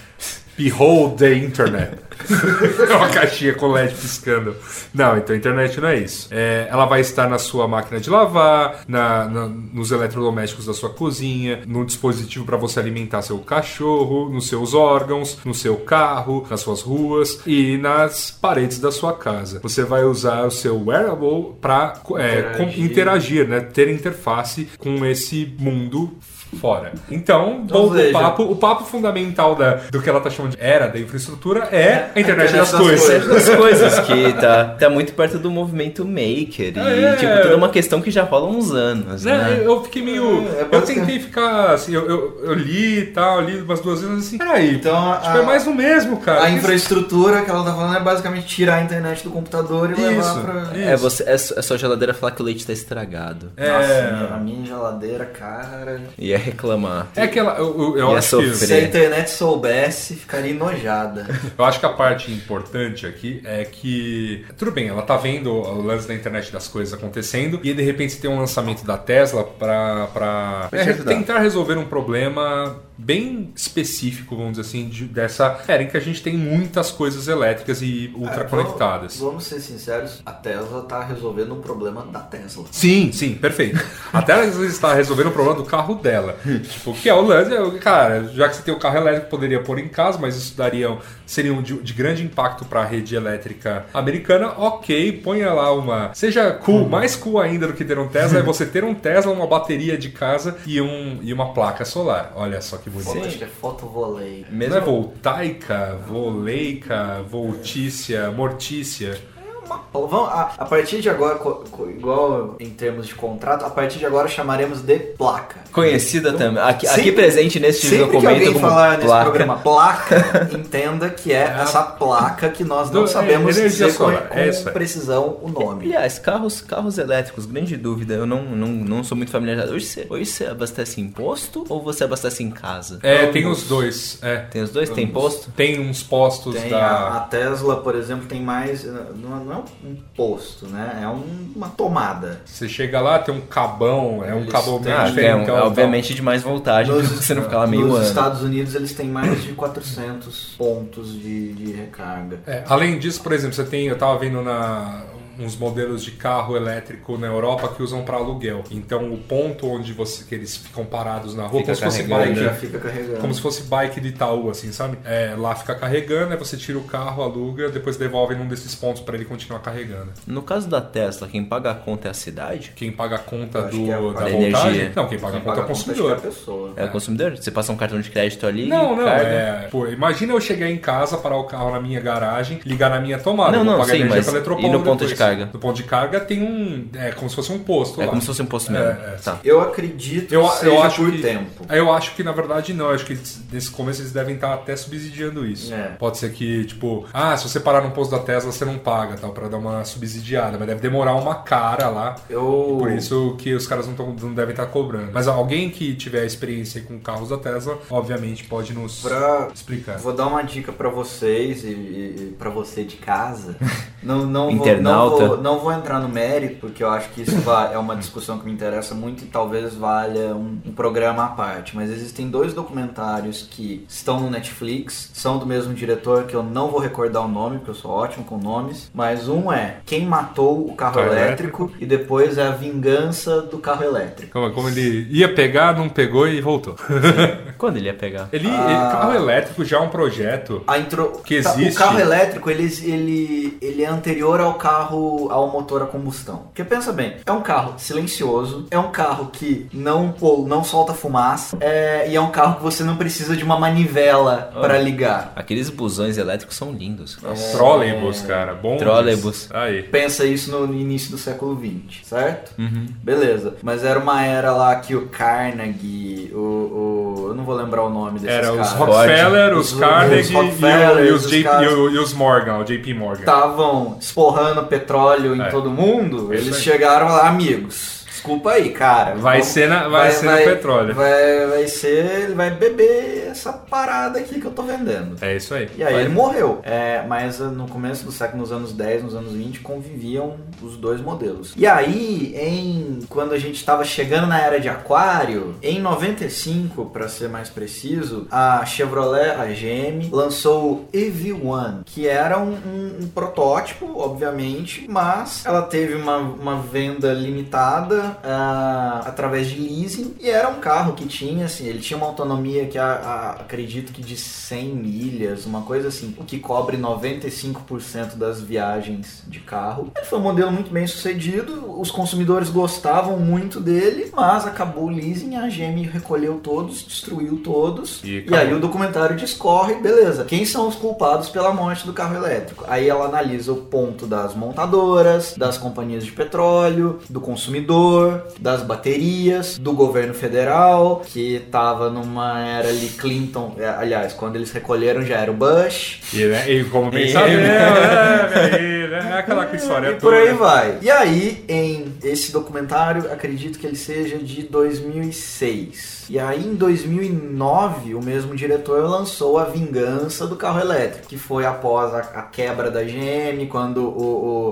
[SPEAKER 3] Behold the Internet. é uma caixinha com LED piscando. Não, então a internet não é isso. É, ela vai estar na sua máquina de lavar, na, na- nos eletrodomésticos da sua cozinha, no dispositivo para você alimentar seu cachorro, nos seus órgãos, no seu carro, nas suas ruas e nas paredes da sua casa. Você vai usar o seu wearable para
[SPEAKER 2] Interagir.
[SPEAKER 3] interagir, né? Ter interface com esse mundo fora. Então, bom, o papo, o papo fundamental da, do que ela tá chamando de era da infraestrutura é a internet,
[SPEAKER 2] internet
[SPEAKER 3] das,
[SPEAKER 2] das
[SPEAKER 3] coisas.
[SPEAKER 2] coisas.
[SPEAKER 4] das coisas que tá, tá muito perto do movimento maker e
[SPEAKER 3] É.
[SPEAKER 4] tipo toda uma questão que já rola há uns anos,
[SPEAKER 3] Né,
[SPEAKER 4] né?
[SPEAKER 3] Eu fiquei meio.
[SPEAKER 2] É, é
[SPEAKER 3] eu tentei ficar assim, eu, eu, eu li e tal, li umas duas vezes assim. Peraí,
[SPEAKER 2] Então, a-
[SPEAKER 3] tipo, é mais do mesmo, cara.
[SPEAKER 2] A infraestrutura que ela tá falando é basicamente tirar a internet do computador e levar
[SPEAKER 3] Isso,
[SPEAKER 2] pra.
[SPEAKER 3] isso.
[SPEAKER 4] É, você, é, só- é sua geladeira falar que o leite tá estragado.
[SPEAKER 3] É.
[SPEAKER 2] Nossa, a minha geladeira, cara.
[SPEAKER 4] Ia reclamar.
[SPEAKER 3] É aquela. Eu, eu, eu
[SPEAKER 4] Ia
[SPEAKER 3] acho
[SPEAKER 4] sofrer.
[SPEAKER 2] Se a
[SPEAKER 3] que,
[SPEAKER 2] internet soubesse, ficaria enojada.
[SPEAKER 3] eu acho que a parte importante aqui é que. Tudo bem, ela tá vendo o lance da internet das coisas acontecendo e de repente você tem um lançamento da Tesla pra, pra é, tentar resolver um problema bem específico, vamos dizer assim, de- dessa era em que a gente tem muitas coisas elétricas e ultra conectadas.
[SPEAKER 2] É, Vamos, vamos ser sinceros, a Tesla tá resolvendo um problema da Tesla.
[SPEAKER 3] Sim, sim, perfeito. Até ela está resolvendo o problema do carro dela. Tipo, que é o lance, é, cara, já que você tem o carro elétrico, poderia pôr em casa, mas isso daria, seria um de, de grande impacto para a rede elétrica americana. Ok, ponha lá uma. Seja cool, mais cool ainda do que ter um Tesla, é você ter um Tesla, uma bateria de casa e, um, e uma placa solar. Olha só que bonito.
[SPEAKER 2] Acho que é fotovoltaico.
[SPEAKER 4] Mesmo
[SPEAKER 3] Não é voltaica, voleica, voltícia, mortícia.
[SPEAKER 2] Uma pl- vamos- a, a partir de agora, co- co- igual em termos de contrato, a partir de agora chamaremos de placa.
[SPEAKER 4] Conhecida também. Aqui,
[SPEAKER 2] Sempre-
[SPEAKER 4] aqui presente neste
[SPEAKER 2] Sempre que
[SPEAKER 4] documento
[SPEAKER 2] alguém
[SPEAKER 4] como
[SPEAKER 2] falar nesse
[SPEAKER 4] placa.
[SPEAKER 2] programa placa, entenda que é essa placa que nós não
[SPEAKER 3] Do- é,
[SPEAKER 2] sabemos
[SPEAKER 3] energia
[SPEAKER 2] dizer com,
[SPEAKER 3] solar,
[SPEAKER 2] com
[SPEAKER 3] é isso aí.
[SPEAKER 2] precisão o nome.
[SPEAKER 4] Aliás, carros, carros elétricos, grande dúvida, eu não, não, não sou muito familiarizado. Hoje você, hoje você abastece em posto ou você abastece em casa?
[SPEAKER 3] É,
[SPEAKER 2] Ambos.
[SPEAKER 3] tem os dois. É.
[SPEAKER 4] Tem os dois? Tem posto?
[SPEAKER 3] Tem uns postos
[SPEAKER 2] Tem
[SPEAKER 3] da.
[SPEAKER 2] a, a Tesla, por exemplo, tem mais. Não, não é um posto, né? É um- uma tomada.
[SPEAKER 3] Você chega lá, tem um cabão, é um
[SPEAKER 2] Eles têm-
[SPEAKER 3] meio
[SPEAKER 4] Ah, que é, um-
[SPEAKER 3] diferente.
[SPEAKER 4] Obviamente de mais voltagem, pra você não ficar lá meio
[SPEAKER 2] nos
[SPEAKER 4] ano.
[SPEAKER 2] Estados Unidos eles têm mais de 400 pontos de, de recarga.
[SPEAKER 3] É, além disso, por exemplo, você tem, eu tava vendo na uns modelos de carro elétrico na Europa que usam para aluguel. Então o ponto onde você que eles ficam parados na rua,
[SPEAKER 4] Fica
[SPEAKER 3] como se fosse bike,
[SPEAKER 2] já fica carregando.
[SPEAKER 3] como se fosse bike de Itaú, assim, sabe? É, lá fica carregando, aí você tira o carro, aluga, depois devolve num desses pontos para ele continuar carregando.
[SPEAKER 4] No caso da Tesla, quem paga a conta é a cidade?
[SPEAKER 3] Quem paga a conta do,
[SPEAKER 2] é a-
[SPEAKER 3] da
[SPEAKER 4] energia.
[SPEAKER 3] Não, quem paga
[SPEAKER 2] Quem
[SPEAKER 3] a conta é o consumidor.
[SPEAKER 2] é a pessoa.
[SPEAKER 4] É o consumidor? Você passa um cartão de crédito ali
[SPEAKER 3] Não, não,
[SPEAKER 4] carga.
[SPEAKER 3] é. Pô, imagina eu chegar em casa, parar o carro na minha garagem, ligar na minha tomada.
[SPEAKER 4] Não,
[SPEAKER 3] eu vou
[SPEAKER 4] não,
[SPEAKER 3] pagar
[SPEAKER 4] sim,
[SPEAKER 3] energia
[SPEAKER 4] mas e
[SPEAKER 3] Eletropaulo
[SPEAKER 4] no ponto de
[SPEAKER 3] depois.
[SPEAKER 4] Carga.
[SPEAKER 3] No ponto de carga tem um. É como se fosse um posto
[SPEAKER 4] É
[SPEAKER 3] lá.
[SPEAKER 4] como se fosse um posto
[SPEAKER 3] É,
[SPEAKER 4] mesmo.
[SPEAKER 3] é.
[SPEAKER 4] Tá.
[SPEAKER 2] Eu acredito
[SPEAKER 3] Eu,
[SPEAKER 2] que
[SPEAKER 3] eu
[SPEAKER 2] seja
[SPEAKER 3] acho
[SPEAKER 2] por
[SPEAKER 3] que,
[SPEAKER 2] tempo.
[SPEAKER 3] Eu acho que na verdade não. Eu acho que nesse começo eles devem estar até subsidiando isso.
[SPEAKER 2] É.
[SPEAKER 3] Pode ser que, tipo, ah, se você parar num posto da Tesla, você não paga, tal, pra dar uma subsidiada. Mas deve demorar uma cara lá.
[SPEAKER 2] Eu...
[SPEAKER 3] Por isso que os caras não, tão- não devem estar cobrando. Mas alguém que tiver experiência com carros da Tesla, obviamente pode nos
[SPEAKER 2] Pra-
[SPEAKER 3] explicar.
[SPEAKER 2] Vou dar uma dica pra vocês e, e para você de casa. Não, não, vou, não,
[SPEAKER 4] Internauta.
[SPEAKER 2] Vou, não vou entrar no mérito, porque eu acho que isso é uma discussão que me interessa muito e talvez valha um, um programa à parte. Mas existem dois documentários que estão no Netflix, são do mesmo diretor, que eu não vou recordar o nome, porque eu sou ótimo com nomes. Mas um é Quem Matou o Carro
[SPEAKER 3] Carro
[SPEAKER 2] Elétrico e depois é A Vingança do Carro Elétrico.
[SPEAKER 3] Como, como ele ia pegar, não pegou e voltou.
[SPEAKER 4] Quando ele ia pegar?
[SPEAKER 3] Ele,
[SPEAKER 2] Ah.
[SPEAKER 3] ele- carro elétrico já é um projeto.
[SPEAKER 2] A intro...
[SPEAKER 3] Que
[SPEAKER 2] tá,
[SPEAKER 3] existe.
[SPEAKER 2] O carro elétrico, ele, ele, ele é anterior ao carro, ao motor a combustão. Porque pensa bem, é um carro silencioso, é um carro que não, pô, não solta fumaça, é, e é um carro que você não precisa de uma manivela
[SPEAKER 4] Oh.
[SPEAKER 2] para ligar.
[SPEAKER 4] Aqueles busões elétricos são lindos. Nossa.
[SPEAKER 3] Trolleybus, cara. Bom.
[SPEAKER 4] Trolleybus.
[SPEAKER 3] Aí.
[SPEAKER 2] Pensa isso no início do século XX, certo?
[SPEAKER 4] Uhum.
[SPEAKER 2] Beleza. Mas era uma era lá que o Carnegie, o. o- eu não vou lembrar o nome desses
[SPEAKER 3] Era os
[SPEAKER 2] caras.
[SPEAKER 3] Rockefeller, os,
[SPEAKER 2] Os-
[SPEAKER 3] Carnegie
[SPEAKER 2] os
[SPEAKER 3] e o-
[SPEAKER 2] Rockefeller,
[SPEAKER 3] e, os
[SPEAKER 2] os
[SPEAKER 3] JP, e os Morgan, o JP Morgan.
[SPEAKER 2] estavam esporrando petróleo em
[SPEAKER 3] É.
[SPEAKER 2] todo mundo,
[SPEAKER 3] É
[SPEAKER 2] eles chegaram lá, amigos. Desculpa aí, cara.
[SPEAKER 3] Vai
[SPEAKER 2] Vamos-
[SPEAKER 3] ser na- vai ser no petróleo.
[SPEAKER 2] Vai, vai ser. Ele vai beber essa parada aqui que eu tô vendendo.
[SPEAKER 3] É isso aí.
[SPEAKER 2] E aí
[SPEAKER 4] Vai.
[SPEAKER 2] ele morreu. É, mas uh, no começo do século, nos anos 10, nos anos 20, conviviam os dois modelos. E aí, em quando a gente estava chegando na era de aquário, em 95, para ser mais preciso, a Chevrolet, a GM, lançou o EV1, que era um, um- um protótipo, obviamente, mas ela teve uma, uma venda limitada ah, através de leasing e era um carro que tinha, assim, ele tinha uma autonomia que a- a- acredito que de 100 milhas, uma coisa assim, o que cobre 95% das viagens de carro. Ele foi um modelo muito bem sucedido, os consumidores gostavam muito dele, mas acabou o leasing, a GM recolheu todos, destruiu todos,
[SPEAKER 3] E
[SPEAKER 2] e, aí o documentário discorre, beleza, quem são os culpados pela morte do carro elétrico? Aí ela analisa o ponto das montadoras, das companhias de petróleo, do consumidor, das baterias, do governo federal, que estava numa era ali Clinton, é, aliás, quando eles recolheram já era o Bush,
[SPEAKER 3] E, né, e como bem
[SPEAKER 4] E-
[SPEAKER 3] sabemos, é, né, é aquela história
[SPEAKER 2] e
[SPEAKER 3] toda.
[SPEAKER 2] por aí vai. E aí, em esse documentário, acredito que ele seja de 2006. E aí, em 2009, o mesmo diretor lançou A Vingança do Carro Elétrico, que foi após a, a quebra da GM, quando o,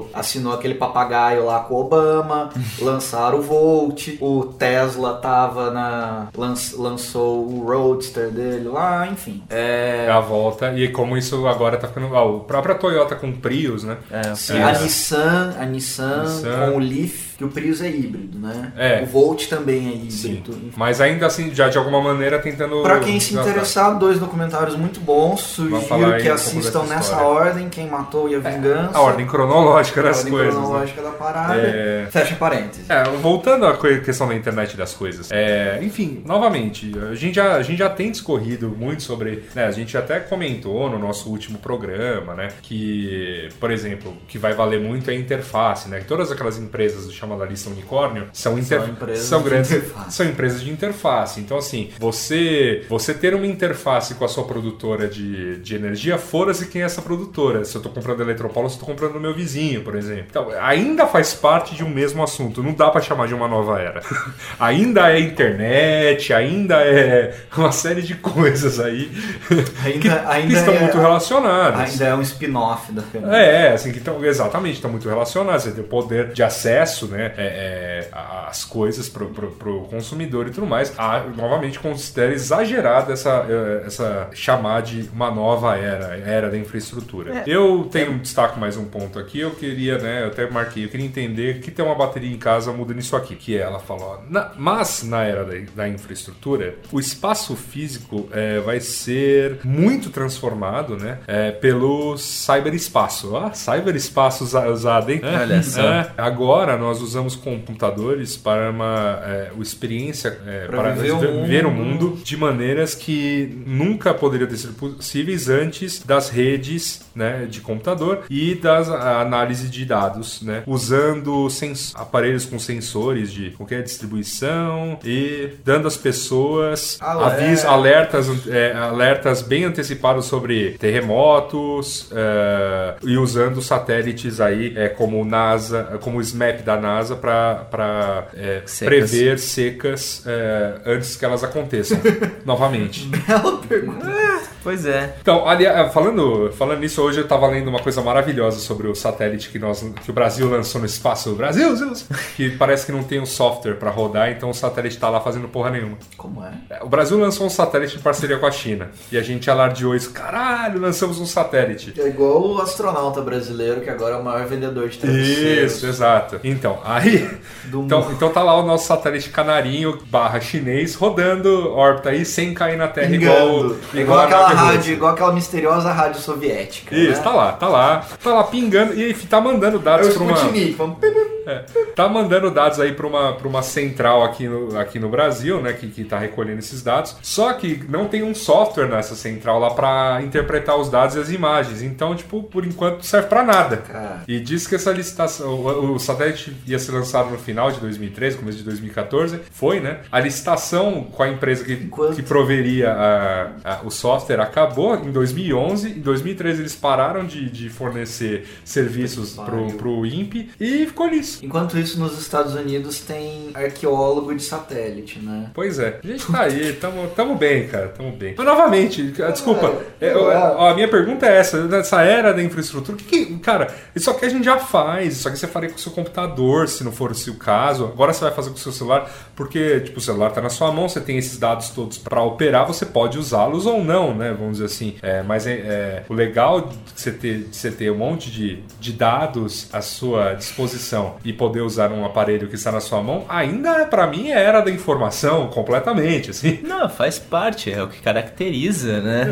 [SPEAKER 2] o- assinou aquele papagaio lá com o Obama, lançaram o Volt, o Tesla tava na. lanç- lançou o Roadster dele lá, enfim. É.
[SPEAKER 3] A volta, e como isso agora tá ficando. ah, a própria Toyota com Prius, né?
[SPEAKER 4] É,
[SPEAKER 2] Sim,
[SPEAKER 3] É.
[SPEAKER 2] a Nissan, a Nissan,
[SPEAKER 3] Nissan.
[SPEAKER 2] com o Leaf, que o Prius é híbrido, né?
[SPEAKER 3] É.
[SPEAKER 2] O Volt também é
[SPEAKER 3] Sim.
[SPEAKER 2] híbrido. enfim.
[SPEAKER 3] Mas ainda assim, já de alguma maneira tentando.
[SPEAKER 2] Pra quem se interessar, dois documentários muito bons. Sugiro que
[SPEAKER 3] um
[SPEAKER 2] assistam
[SPEAKER 3] dessa
[SPEAKER 2] nessa ordem, Quem Matou e a Vingança.
[SPEAKER 3] A ordem cronológica
[SPEAKER 2] A
[SPEAKER 3] das
[SPEAKER 2] ordem
[SPEAKER 3] coisas. né?
[SPEAKER 2] cronológica da parada.
[SPEAKER 3] É.
[SPEAKER 2] Fecha parênteses.
[SPEAKER 3] É, voltando à questão da internet das coisas. É, enfim, novamente, a gente, já, a gente já tem discorrido muito sobre. né, a gente até comentou no nosso último programa, né? Que, por exemplo, o que vai valer muito é a interface, né? Que todas aquelas empresas do chamada lista unicórnio são, inter-
[SPEAKER 2] empresas
[SPEAKER 3] são
[SPEAKER 2] de
[SPEAKER 3] grandes.
[SPEAKER 2] interface.
[SPEAKER 3] São empresas de interface. Então, assim, você, você ter uma interface com a sua produtora de, de energia, fora-se quem é essa produtora. Se eu tô comprando Eletropaulo, se eu tô comprando no meu vizinho, por exemplo. Então, ainda faz parte de um mesmo assunto. Não dá pra chamar de uma nova era. ainda é internet, ainda é uma série de coisas aí
[SPEAKER 2] Ainda,
[SPEAKER 3] que,
[SPEAKER 2] ainda
[SPEAKER 3] que estão
[SPEAKER 2] é,
[SPEAKER 3] muito relacionadas.
[SPEAKER 2] Ainda é um spin-off da.
[SPEAKER 3] É, assim, que tão, exatamente, estão muito relacionados. Você tem o poder de acesso, né, é, é, às coisas pro, pro, pro consumidor e tudo mais. Ah, novamente, considero exagerado essa, eh, essa chamar de uma nova era, era da infraestrutura. Eu tenho um destaque mais um ponto aqui, eu queria, né, eu até marquei, eu queria entender que ter uma bateria em casa muda nisso aqui, que ela falou, na- mas na era da, da infraestrutura, o espaço físico eh, vai ser muito transformado, né, eh, pelo cyberespaço. Ah, cyberespaço usa- usado, hein?
[SPEAKER 4] Olha só.
[SPEAKER 3] É, agora nós usamos computadores para uma é, o experiência é,
[SPEAKER 2] Para viver o mundo.
[SPEAKER 3] viver o mundo de maneiras que nunca poderiam ter sido possíveis antes das redes né, de computador e das análise de dados, né, usando aparelhos com sensores de qualquer distribuição e dando às pessoas
[SPEAKER 2] Alerta.
[SPEAKER 3] avis, alertas, é, alertas bem antecipados sobre terremotos é, e usando satélites aí é, como o NASA, como o SMAP da NASA para
[SPEAKER 4] Secas.
[SPEAKER 3] prever secas é, antes que elas aconteçam novamente.
[SPEAKER 2] Bela pergunta.
[SPEAKER 4] Pois é.
[SPEAKER 3] Então, ali, eh, falando, falando nisso, hoje eu estava lendo uma coisa maravilhosa sobre o satélite que, nós, que o Brasil lançou no espaço. O Brasil, Zeus! que parece que não tem um software para rodar, então o satélite está lá fazendo porra nenhuma.
[SPEAKER 2] Como é?
[SPEAKER 3] É, O Brasil lançou um satélite em parceria com a China. E a gente alardeou isso. Caralho, lançamos um satélite.
[SPEAKER 2] É igual o astronauta brasileiro, que agora é o maior vendedor de travesseiros
[SPEAKER 3] Isso, exato. Então, aí.
[SPEAKER 2] do
[SPEAKER 3] Então, então tá lá o nosso satélite canarinho barra chinês rodando órbita aí sem cair na Terra
[SPEAKER 2] Pingando.
[SPEAKER 3] igual,
[SPEAKER 2] igual, aquela rádio, igual aquela misteriosa rádio soviética.
[SPEAKER 3] Isso,
[SPEAKER 2] né?
[SPEAKER 3] tá lá, tá lá. Tá lá pingando e tá mandando
[SPEAKER 2] É
[SPEAKER 3] dados
[SPEAKER 2] o
[SPEAKER 3] pra uma. É, tá mandando dados aí pra uma, pra uma central aqui no, aqui no Brasil, né? Que, que tá recolhendo esses dados. Só que não tem um software nessa central lá pra interpretar os dados e as imagens. Então, tipo, por enquanto não serve pra nada.
[SPEAKER 2] Cara.
[SPEAKER 3] E diz que essa licitação. O, o satélite ia ser lançado no final de 2013, começo de 2014. Foi, né? A licitação com a empresa que,
[SPEAKER 2] Enquanto-
[SPEAKER 3] que proveria a- a- o software acabou em 2011. Em 2013 eles pararam de, de fornecer serviços pro, pro INPE e ficou nisso.
[SPEAKER 2] Enquanto isso, nos Estados Unidos tem arqueólogo de satélite, né?
[SPEAKER 3] Pois é, a gente tá aí, tamo, tamo bem, cara, tamo bem. Mas novamente, cara, desculpa,
[SPEAKER 2] É,
[SPEAKER 3] é, ó, ó, a minha pergunta é essa, nessa era da infraestrutura, o que, que- cara, isso aqui a gente já faz, isso aqui você faria com o seu computador, se não for esse o caso, agora você vai fazer com o seu celular, porque, tipo, o celular tá na sua mão, você tem esses dados todos pra operar, você pode usá-los ou não, né, vamos dizer assim. É, mas é, é, o legal de você, ter, de você ter um monte de, de dados à sua disposição e poder usar um aparelho que está na sua mão, ainda pra mim, é era da informação, completamente, assim.
[SPEAKER 4] Não, faz parte, é o que caracteriza, né?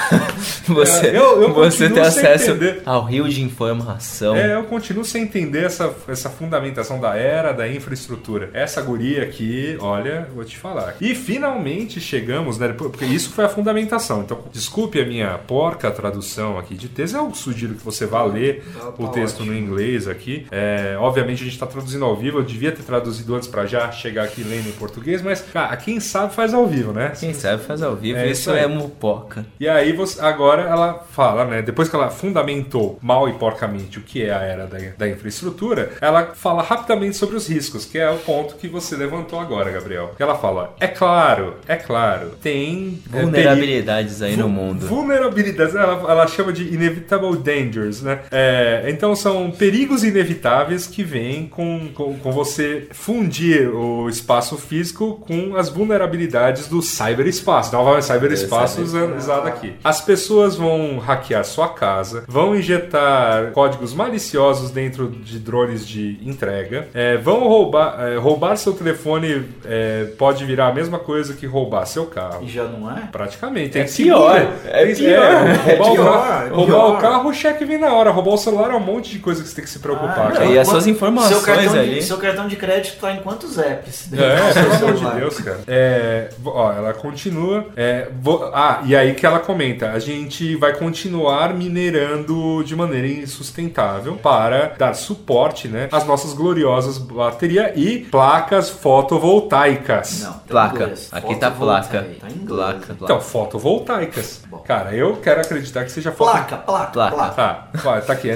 [SPEAKER 4] você
[SPEAKER 3] eu- eu
[SPEAKER 4] você ter acesso
[SPEAKER 3] entender.
[SPEAKER 4] ao rio de informação.
[SPEAKER 3] É, eu continuo sem entender essa, essa fundamentação da era da infraestrutura. Essa guria aqui, olha, vou te falar. E finalmente chegamos, né? Porque isso foi a fundamentação. Então, desculpe a minha porca tradução aqui de texto. Eu sugiro que você vá ler
[SPEAKER 2] Tá
[SPEAKER 3] o texto no inglês aqui. É, obviamente a gente está traduzindo ao vivo. Eu devia ter traduzido antes para já chegar aqui lendo em português, mas, cara, quem sabe faz ao vivo, né?
[SPEAKER 4] Quem sabe faz ao vivo,
[SPEAKER 3] É
[SPEAKER 4] isso é mupoca.
[SPEAKER 3] E aí você, agora ela fala, né? Depois que ela fundamentou mal e porcamente o que é a era da, da infraestrutura, ela fala rapidamente sobre os riscos, que é o ponto que você levantou agora, Gabriel. Ela fala: é claro, é claro, tem é,
[SPEAKER 4] Vulnerabilidades aí no mundo.
[SPEAKER 3] Vulnerabilidades, ela, ela chama de inevitable dangers, né? É, então são perigos inevitáveis que vêm com, com, com você fundir o espaço físico com as vulnerabilidades do cyberespaço. Novamente, cyberespaço usando- usado aqui. As pessoas vão hackear sua casa, vão injetar códigos maliciosos dentro de drones de entrega, é, vão roubar, é, roubar seu telefone é, pode virar a mesma coisa que roubar seu carro.
[SPEAKER 2] E já não é?
[SPEAKER 3] Praticamente.
[SPEAKER 4] É
[SPEAKER 3] Tem
[SPEAKER 4] pior, é pior,
[SPEAKER 3] é, roubar,
[SPEAKER 2] é
[SPEAKER 3] o,
[SPEAKER 2] pior,
[SPEAKER 3] carro,
[SPEAKER 2] é
[SPEAKER 3] roubar
[SPEAKER 2] pior.
[SPEAKER 3] o carro, o cheque vem na hora. Roubar o celular é um monte de coisa que você tem que se preocupar.
[SPEAKER 2] Ah,
[SPEAKER 3] cara.
[SPEAKER 4] E as suas informações
[SPEAKER 2] seu cartão
[SPEAKER 4] ali.
[SPEAKER 2] De, seu cartão de crédito tá em quantos apps?
[SPEAKER 3] É, pelo amor de? Deus, cara. É, ó, ela continua. é, vou- ah, e aí que ela comenta: a gente vai continuar minerando de maneira insustentável para dar suporte, né, às nossas gloriosas baterias e placas fotovoltaicas.
[SPEAKER 2] Não,
[SPEAKER 4] Placa. Aqui tá placa.
[SPEAKER 2] Tá em inglês.
[SPEAKER 4] Placa, placa.
[SPEAKER 3] Então, fotovoltaicas.
[SPEAKER 2] Bom.
[SPEAKER 3] Cara, eu quero acreditar que seja foto...
[SPEAKER 2] Placa, placa,
[SPEAKER 4] Placa.
[SPEAKER 2] placa.
[SPEAKER 3] Tá, tá aqui.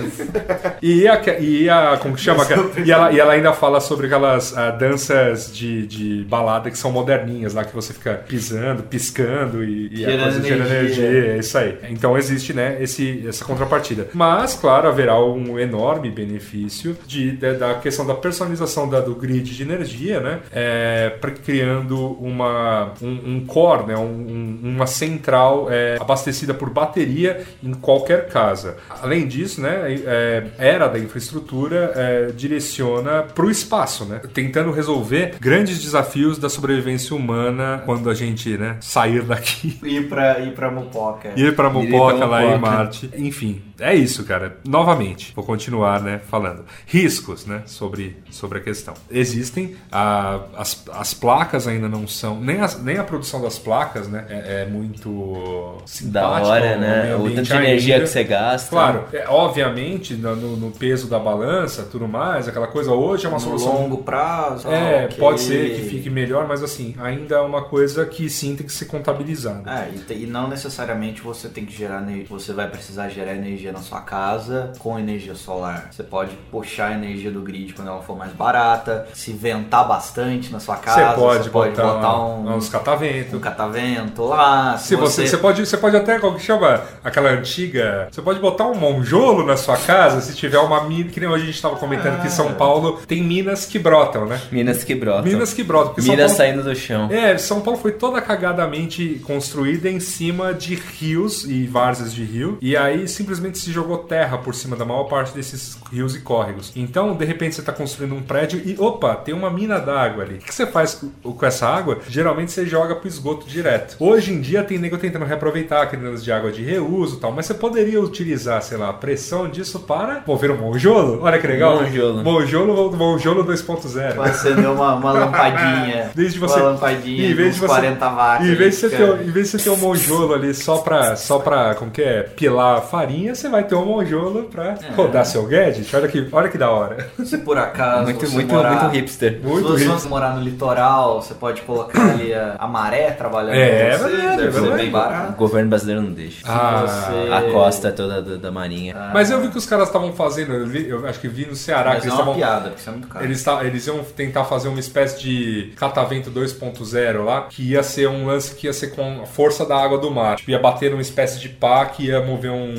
[SPEAKER 3] E a, e a como que chama? E ela, e ela ainda fala sobre aquelas ah, danças de, de balada que são moderninhas, lá que você fica pisando, piscando e, e a
[SPEAKER 2] Gerando
[SPEAKER 3] coisa gera
[SPEAKER 2] energia.
[SPEAKER 3] energia. É isso aí. Então existe, né, esse, essa contrapartida. Mas, claro, haverá um enorme benefício de, de- da questão da personalização da- do grid de energia, né? É, pra- criando uma, um, um core, né? Um- um- uma central é, abastecida por bateria em qualquer casa. Além disso, né, é, era da infraestrutura é, direciona para o espaço, né? Tentando resolver grandes desafios da sobrevivência humana quando a gente, né, sair daqui.
[SPEAKER 2] Ir pra, ir pra Mupoca.
[SPEAKER 3] Ir
[SPEAKER 4] Ir
[SPEAKER 3] Mupoca lá em. Marte. Enfim, é isso, cara. Novamente, vou continuar, né, falando. Riscos, né, sobre, sobre a questão. Existem, a, as, as placas ainda não são, nem, as, nem a produção das placas, né, é, é muito
[SPEAKER 4] Da hora, né? O tanto de energia
[SPEAKER 3] ainda.
[SPEAKER 4] que você gasta.
[SPEAKER 3] Claro, é, obviamente, no, no- peso da balança, tudo mais, aquela coisa hoje é uma
[SPEAKER 2] No
[SPEAKER 3] solução
[SPEAKER 2] longo prazo.
[SPEAKER 3] é,
[SPEAKER 2] ah, ok.
[SPEAKER 3] pode ser que fique melhor, mas assim, ainda é uma coisa que sim tem que ser contabilizada.
[SPEAKER 2] É, e, e não necessariamente você tem que gerar energia, você vai precisar gerar energia na sua casa com energia solar. Você pode puxar a energia do grid quando ela for mais barata, se ventar bastante na sua casa,
[SPEAKER 3] você pode
[SPEAKER 2] você pode
[SPEAKER 3] botar,
[SPEAKER 2] botar um,
[SPEAKER 3] uns cataventos.
[SPEAKER 2] um catavento lá.
[SPEAKER 3] Se você, você pode, você pode até, como que chama aquela antiga, você pode botar um monjolo na sua casa se tiver uma mina, que nem hoje a gente estava comentando que
[SPEAKER 2] Ah.
[SPEAKER 3] São Paulo tem minas que brotam, né?
[SPEAKER 4] Minas que brotam.
[SPEAKER 3] Minas que brotam.
[SPEAKER 4] Minas
[SPEAKER 3] Paulo-
[SPEAKER 4] saindo do chão.
[SPEAKER 3] É, São Paulo foi toda cagadamente construída em cima de rios e várzeas de rio. E aí simplesmente se jogou terra por cima da maior parte desses rios e córregos. Então, de repente, você está construindo um prédio e, opa, tem uma mina d'água ali. O que você faz com essa água? Geralmente você joga pro esgoto direto. Hoje em dia tem nego tentando reaproveitar negócio de água de reuso e tal, mas você poderia utilizar, sei lá, a pressão disso para mover um monjolo? Olha que legal.
[SPEAKER 4] Monjolo.
[SPEAKER 3] Monjolo, monjolo 2.0.
[SPEAKER 2] Vai acender uma, uma lampadinha.
[SPEAKER 3] Desde você-
[SPEAKER 2] Uma lampadinha
[SPEAKER 3] em vez
[SPEAKER 2] de
[SPEAKER 3] você-
[SPEAKER 2] 40 watts.
[SPEAKER 3] Em vez, de você ter, em vez de você ter um monjolo ali só pra, só pra como que é, pilar farinha, você vai ter um monjolo pra
[SPEAKER 2] É.
[SPEAKER 3] rodar seu gadget. Olha que, olha que da hora.
[SPEAKER 2] Se por acaso
[SPEAKER 4] Muito,
[SPEAKER 2] você
[SPEAKER 4] muito,
[SPEAKER 2] morar,
[SPEAKER 4] muito hipster.
[SPEAKER 3] Muito
[SPEAKER 2] se você morar no litoral, você pode colocar ali a, a maré trabalhando
[SPEAKER 3] É,
[SPEAKER 2] com você,
[SPEAKER 3] verdade,
[SPEAKER 2] deve ser
[SPEAKER 3] verdade.
[SPEAKER 2] bem
[SPEAKER 4] O
[SPEAKER 2] barato.
[SPEAKER 4] governo brasileiro não deixa.
[SPEAKER 3] Ah,
[SPEAKER 2] você-
[SPEAKER 4] A costa toda da, da marinha.
[SPEAKER 3] Mas eu vi que os caras estavam fazendo, eu, vi- eu acho que vi no Ceará
[SPEAKER 2] Mas
[SPEAKER 3] que
[SPEAKER 2] é
[SPEAKER 3] eles
[SPEAKER 2] uma
[SPEAKER 3] estavam.
[SPEAKER 2] piada, porque isso é muito caro.
[SPEAKER 3] Eles, eles iam tentar fazer uma espécie de catavento 2.0 lá, que ia ser um lance que ia ser com a força da água do mar. Tipo, ia bater numa espécie de pá que ia mover um,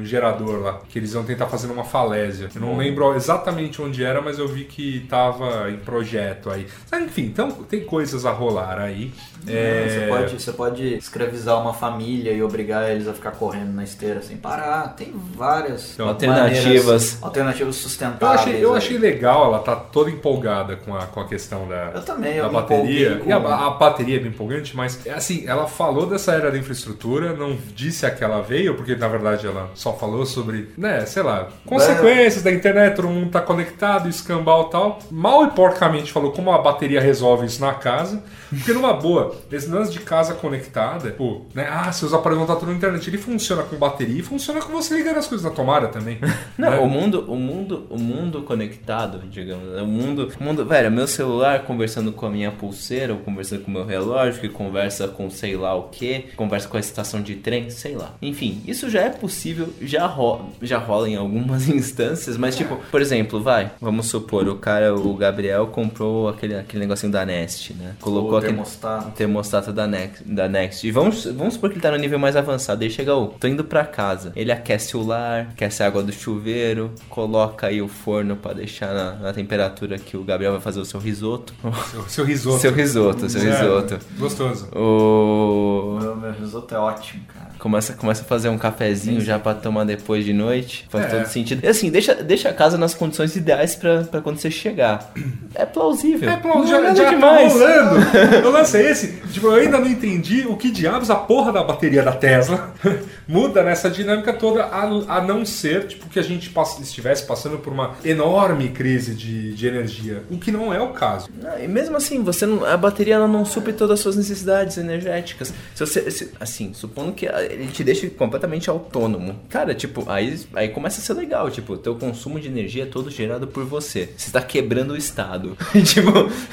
[SPEAKER 3] um gerador lá. Que eles iam tentar fazer numa falésia. Eu não lembro exatamente onde era, mas eu vi que tava em projeto aí. Mas, enfim, então tem coisas a rolar aí. É,
[SPEAKER 2] Você, pode, você pode escravizar uma família e obrigar eles a ficar correndo na esteira sem parar. Tem várias
[SPEAKER 3] Então,
[SPEAKER 4] Alternativas.
[SPEAKER 2] maneiras- alternativas
[SPEAKER 3] Eu
[SPEAKER 2] sustentáveis.
[SPEAKER 3] achei, eu achei legal, ela tá toda empolgada com a, com a questão da,
[SPEAKER 2] Eu também,
[SPEAKER 3] da
[SPEAKER 2] eu me
[SPEAKER 3] bateria.
[SPEAKER 2] empolguei
[SPEAKER 3] E a,
[SPEAKER 2] com-
[SPEAKER 3] a bateria é bem empolgante, mas assim, ela falou dessa era da infraestrutura, não disse a que ela veio, porque na verdade ela só falou sobre, né, sei lá, consequências da internet, todo mundo tá conectado, escambau e tal. Mal e porcamente falou como a bateria resolve isso na casa. Porque numa boa, esse lance de casa conectada, pô, né? Ah, seus aparelhos vão estar tudo na internet. Ele funciona com bateria e funciona com você ligando as coisas na tomada também.
[SPEAKER 4] Não,
[SPEAKER 3] né?
[SPEAKER 4] o mundo, o mundo, o mundo conectado, digamos, né? o mundo, o mundo, velho, meu celular conversando com a minha pulseira, ou conversando com o meu relógio, que conversa com sei lá o que, conversa com a estação de trem, sei lá. Enfim, isso já é possível, já rola, já rola em algumas instâncias, mas tipo, por exemplo, vai, vamos supor, o cara, o Gabriel comprou aquele, aquele negocinho da Nest, né? Colocou
[SPEAKER 2] O
[SPEAKER 4] aquele
[SPEAKER 2] termostato.
[SPEAKER 4] termostato da Next, da Next. E vamos, vamos supor que ele tá no nível mais avançado. Ele chega, ô, tô indo pra casa. Ele aquece o lar, aquece a água do chuveiro, coloca aí o forno pra deixar na, na temperatura que o Gabriel vai fazer o seu risoto.
[SPEAKER 3] Seu, seu risoto.
[SPEAKER 4] seu risoto, seu
[SPEAKER 3] É,
[SPEAKER 4] risoto.
[SPEAKER 3] Gostoso.
[SPEAKER 4] O...
[SPEAKER 2] Meu, meu risoto é ótimo, cara.
[SPEAKER 4] Começa, começa a fazer um cafezinho já pra tomar depois de noite. Faz
[SPEAKER 3] É.
[SPEAKER 4] todo sentido. E assim, deixa, deixa a casa nas condições ideais pra, pra quando você chegar. É plausível.
[SPEAKER 3] É,
[SPEAKER 4] Não
[SPEAKER 3] já,
[SPEAKER 4] é nada
[SPEAKER 3] já tá
[SPEAKER 4] demais.
[SPEAKER 3] rolando. O lance é esse. Tipo, eu ainda não entendi o que diabos a porra da bateria da Tesla muda nessa dinâmica toda, a, a não ser tipo, que a gente pass- estivesse passando por uma enorme crise de, de energia. O que não é o caso.
[SPEAKER 4] Não, e mesmo assim, você não- a bateria ela não supre todas as suas necessidades energéticas. Se você, se- assim, supondo que ele te deixe completamente autônomo, cara, tipo, aí, aí começa a ser legal. Tipo, teu consumo de energia é todo gerado por você. Você está quebrando o estado. tipo,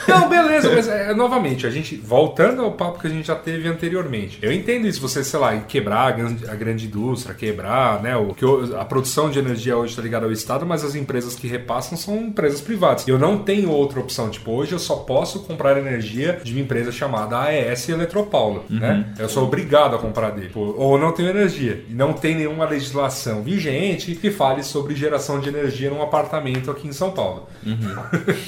[SPEAKER 3] Não, beleza, mas é, novamente, a gente, voltando ao papo que a gente já teve anteriormente, eu entendo isso, você, sei lá, quebrar a grande, a grande indústria, quebrar, né, o, que a produção de energia hoje está ligada ao Estado, mas as empresas que repassam são empresas privadas. Eu não tenho outra opção, tipo, hoje eu só posso comprar energia de uma empresa chamada AES Eletropaulo, né? Eu sou obrigado a comprar dele, Pô, ou não tenho energia, e não tem nenhuma legislação vigente que fale sobre geração de energia num apartamento aqui em São Paulo.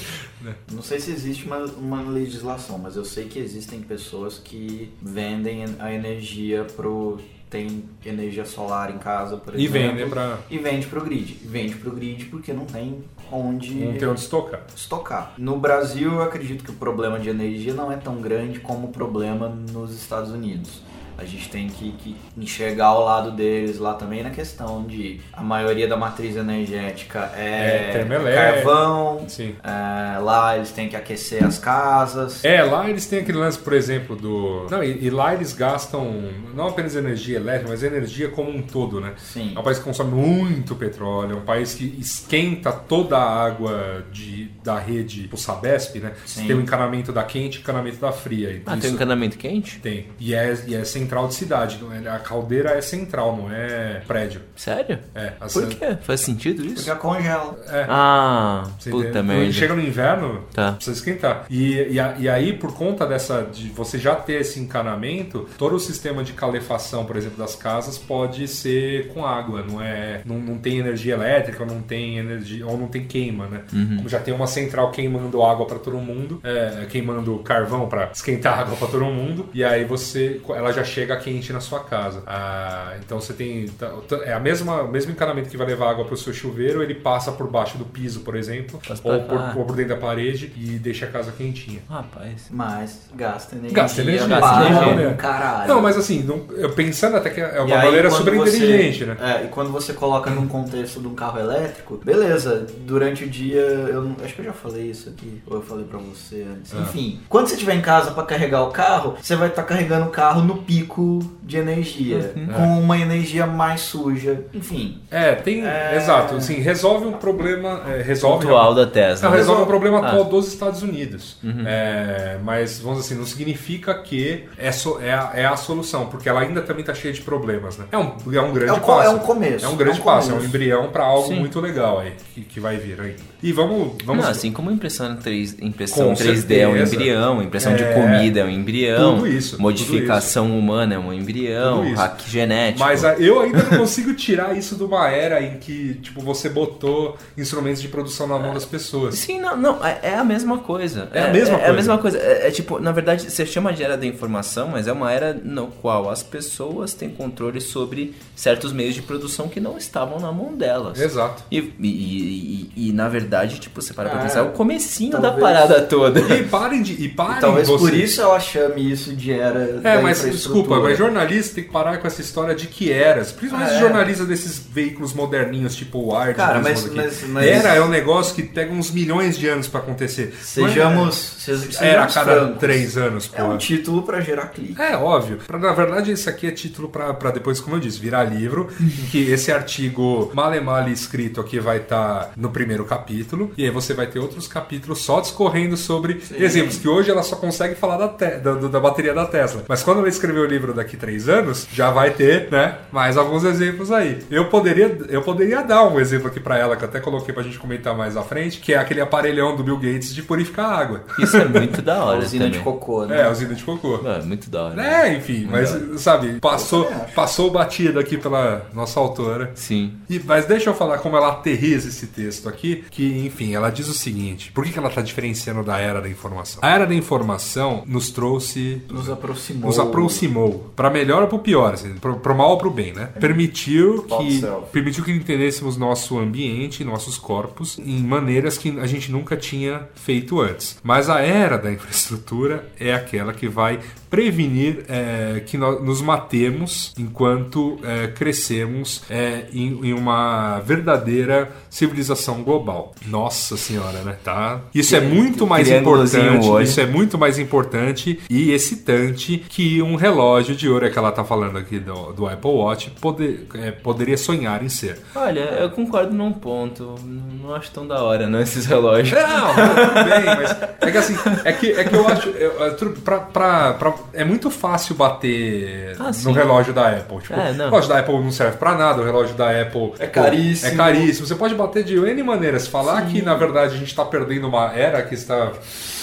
[SPEAKER 2] Não sei se existe uma, uma legislação, mas eu sei que existem pessoas que vendem a energia pro tem energia solar em casa, por
[SPEAKER 3] E
[SPEAKER 2] exemplo.
[SPEAKER 3] vende pra.
[SPEAKER 2] E vende pro grid. Vende pro grid porque não tem onde
[SPEAKER 3] Não tem onde estocar.
[SPEAKER 2] estocar. No Brasil, eu acredito que o problema de energia não é tão grande como o problema nos Estados Unidos. A gente tem que, que enxergar o lado deles lá também na questão de a maioria da matriz energética
[SPEAKER 3] É,
[SPEAKER 2] é, carvão.
[SPEAKER 3] Sim.
[SPEAKER 2] é, lá eles têm que aquecer as casas.
[SPEAKER 3] É, lá eles têm aquele lance, por exemplo, do. Não, e, e lá eles gastam não apenas energia elétrica, mas energia como um todo, né?
[SPEAKER 2] Sim.
[SPEAKER 3] É um país que consome muito petróleo, é um país que esquenta toda a água de, da rede, o Sabesp, né?
[SPEAKER 2] Sim.
[SPEAKER 3] Tem o encanamento da quente e o encanamento da fria. E
[SPEAKER 4] Ah, tem um
[SPEAKER 3] isso-
[SPEAKER 4] encanamento quente?
[SPEAKER 3] Tem. E é, e é central de cidade. Não é, a caldeira é central, não é prédio.
[SPEAKER 4] Sério?
[SPEAKER 3] É. a
[SPEAKER 4] Por quê? Faz sentido isso?
[SPEAKER 2] Porque congela.
[SPEAKER 3] É.
[SPEAKER 4] Ah,
[SPEAKER 3] Você
[SPEAKER 4] puta
[SPEAKER 3] entende?
[SPEAKER 4] merda.
[SPEAKER 3] Quando chega no inverno,
[SPEAKER 4] Tá.
[SPEAKER 3] precisa esquentar. E, e, e aí, por conta dessa de você já ter esse encanamento, todo o sistema de calefação, por exemplo, das casas pode ser com água, não é, não, não tem energia elétrica, não tem energia ou não tem queima, né?
[SPEAKER 4] Uhum.
[SPEAKER 3] Como já tem uma central queimando água para todo mundo, é, queimando carvão para esquentar água para todo mundo, e aí você, ela já chega quente na sua casa. Ah, então você tem tá- é a mesma, o mesmo encanamento que vai levar água para o seu chuveiro, ele passa por baixo do piso, por exemplo, ou por, ou por dentro da parede e deixa a casa quentinha.
[SPEAKER 4] Rapaz.
[SPEAKER 2] Mas gasta energia.
[SPEAKER 3] Gasta energia,
[SPEAKER 2] para
[SPEAKER 4] gasta energia.
[SPEAKER 2] um caralho.
[SPEAKER 3] Não, mas assim, não- eu pensando até que é uma
[SPEAKER 2] aí,
[SPEAKER 3] maneira super
[SPEAKER 2] você-
[SPEAKER 3] inteligente, né?
[SPEAKER 2] É, e quando você coloca num contexto de um carro elétrico, beleza, durante o dia, eu não- acho que eu já falei isso aqui, ou eu falei pra você antes.
[SPEAKER 3] Ah.
[SPEAKER 2] Enfim, quando você estiver em casa pra carregar o carro, você vai estar carregando o carro no pico de energia,
[SPEAKER 3] Uhum.
[SPEAKER 2] com uma energia mais suja. Enfim,
[SPEAKER 3] É, tem.
[SPEAKER 2] É.
[SPEAKER 3] Exato, assim, resolve um problema. é, resolve
[SPEAKER 4] Atual da Tesla.
[SPEAKER 3] Não, resolve um problema
[SPEAKER 4] Ah.
[SPEAKER 3] atual dos Estados Unidos.
[SPEAKER 2] Uhum.
[SPEAKER 3] É, mas, vamos dizer assim, não significa que é, so- é, a, é a solução, porque ela ainda também está cheia de problemas, né? É um, é um grande
[SPEAKER 2] É um
[SPEAKER 3] passo.
[SPEAKER 2] é um começo,
[SPEAKER 3] É um grande
[SPEAKER 2] é um
[SPEAKER 3] passo, é um
[SPEAKER 2] começo.
[SPEAKER 3] embrião para algo
[SPEAKER 4] Sim.
[SPEAKER 3] muito legal aí, que, que vai vir ainda. E vamos. vamos
[SPEAKER 4] Não, assim como impressão, 3, impressão
[SPEAKER 3] Com
[SPEAKER 4] 3D é um
[SPEAKER 3] certeza.
[SPEAKER 4] embrião, impressão de
[SPEAKER 3] É.
[SPEAKER 4] comida é um embrião,
[SPEAKER 3] Tudo isso, tudo
[SPEAKER 4] modificação humana é um embrião,
[SPEAKER 3] Isso.
[SPEAKER 4] hack genético.
[SPEAKER 3] Mas a- eu ainda não consigo tirar isso de uma era em que, tipo, você botou instrumentos de produção na mão das pessoas.
[SPEAKER 4] Sim, não, não, é, é a mesma coisa.
[SPEAKER 3] É a mesma
[SPEAKER 4] É, a
[SPEAKER 3] coisa.
[SPEAKER 4] mesma coisa. É, é tipo, na verdade, você chama de era da informação, mas é uma era no qual as pessoas têm controle sobre certos meios de produção que não estavam na mão delas.
[SPEAKER 3] Exato.
[SPEAKER 4] E, e, e- e- e, na verdade, tipo, você para pra
[SPEAKER 2] Ah,
[SPEAKER 4] pensar, é o comecinho da
[SPEAKER 2] talvez.
[SPEAKER 4] parada toda.
[SPEAKER 3] E parem de. E parem
[SPEAKER 2] talvez por
[SPEAKER 3] vocês-
[SPEAKER 2] isso ela chame isso de era
[SPEAKER 3] É,
[SPEAKER 2] da
[SPEAKER 3] mas desculpa, mas jornalista tem que parar com essa história de que eras. Principalmente
[SPEAKER 2] Ah, é.
[SPEAKER 3] jornalista desses veículos moderninhos, tipo o Wired.
[SPEAKER 2] Cara, mas- mas- mas-
[SPEAKER 3] Era é um negócio que pega uns milhões de anos pra acontecer.
[SPEAKER 2] Sejamos, sejamos
[SPEAKER 3] Não é- Era a cada
[SPEAKER 2] francos.
[SPEAKER 3] três anos, pô.
[SPEAKER 2] É um título pra gerar clique.
[SPEAKER 3] É, óbvio. Pra, na verdade, isso aqui é título pra depois, como eu disse, virar livro. em que esse artigo male male escrito aqui vai estar no primeiro capítulo. E aí você vai ter outros capítulos só discorrendo sobre exemplos. Que hoje ela só consegue falar da, da, da bateria da Tesla. Mas quando ela escrever o livro daqui três anos, já vai ter, né? Mais alguns exemplos aí. Eu poderia, eu poderia dar um exemplo aqui pra ela, que eu até coloquei pra gente comentar mais à frente, que é aquele aparelhão do Bill Gates de purificar água.
[SPEAKER 4] Isso é muito da
[SPEAKER 2] A
[SPEAKER 4] hora
[SPEAKER 2] usina
[SPEAKER 4] também.
[SPEAKER 2] de cocô, né?
[SPEAKER 3] É, usina de cocô.
[SPEAKER 4] Não, é muito da hora.
[SPEAKER 3] É, enfim, mas sabe, passou, passou batido aqui pela nossa autora.
[SPEAKER 4] Sim.
[SPEAKER 3] E, mas deixa eu falar como ela aterriza esse texto aqui, que, enfim, ela diz o seguinte: por que, que ela está diferenciando da era da informação? A era da informação nos trouxe.
[SPEAKER 2] Nos aproximou.
[SPEAKER 3] Nos aproximou, para melhor ou para pior, assim, pro, pro mal ou pro bem, né? Permitiu que permitiu que entendêssemos nosso ambiente, nossos corpos em maneiras que a gente nunca tinha feito antes. Mas a era da infraestrutura é aquela que vai prevenir é, que nós nos matemos enquanto é, crescemos é, em, em uma verdadeira civilização global. Nossa senhora, né? Tá? Isso é muito mais importante. Isso é muito mais importante e excitante que um relógio de ouro é que ela tá falando aqui do, do Apple Watch poder, é, poderia sonhar em ser.
[SPEAKER 4] Olha, eu concordo num ponto. Não acho tão da hora, não, esses relógios.
[SPEAKER 3] Não, tudo bem, mas é que assim, é que, é que eu acho. eu- pra, pra, pra- é muito fácil bater
[SPEAKER 4] Ah,
[SPEAKER 3] no
[SPEAKER 4] sim.
[SPEAKER 3] relógio da Apple. Tipo,
[SPEAKER 4] É, não.
[SPEAKER 3] o relógio da Apple não serve pra nada, o relógio da Apple
[SPEAKER 2] É caríssimo.
[SPEAKER 3] É caríssimo. Você pode bater de N maneiras. Falar que na verdade a gente tá perdendo uma era que está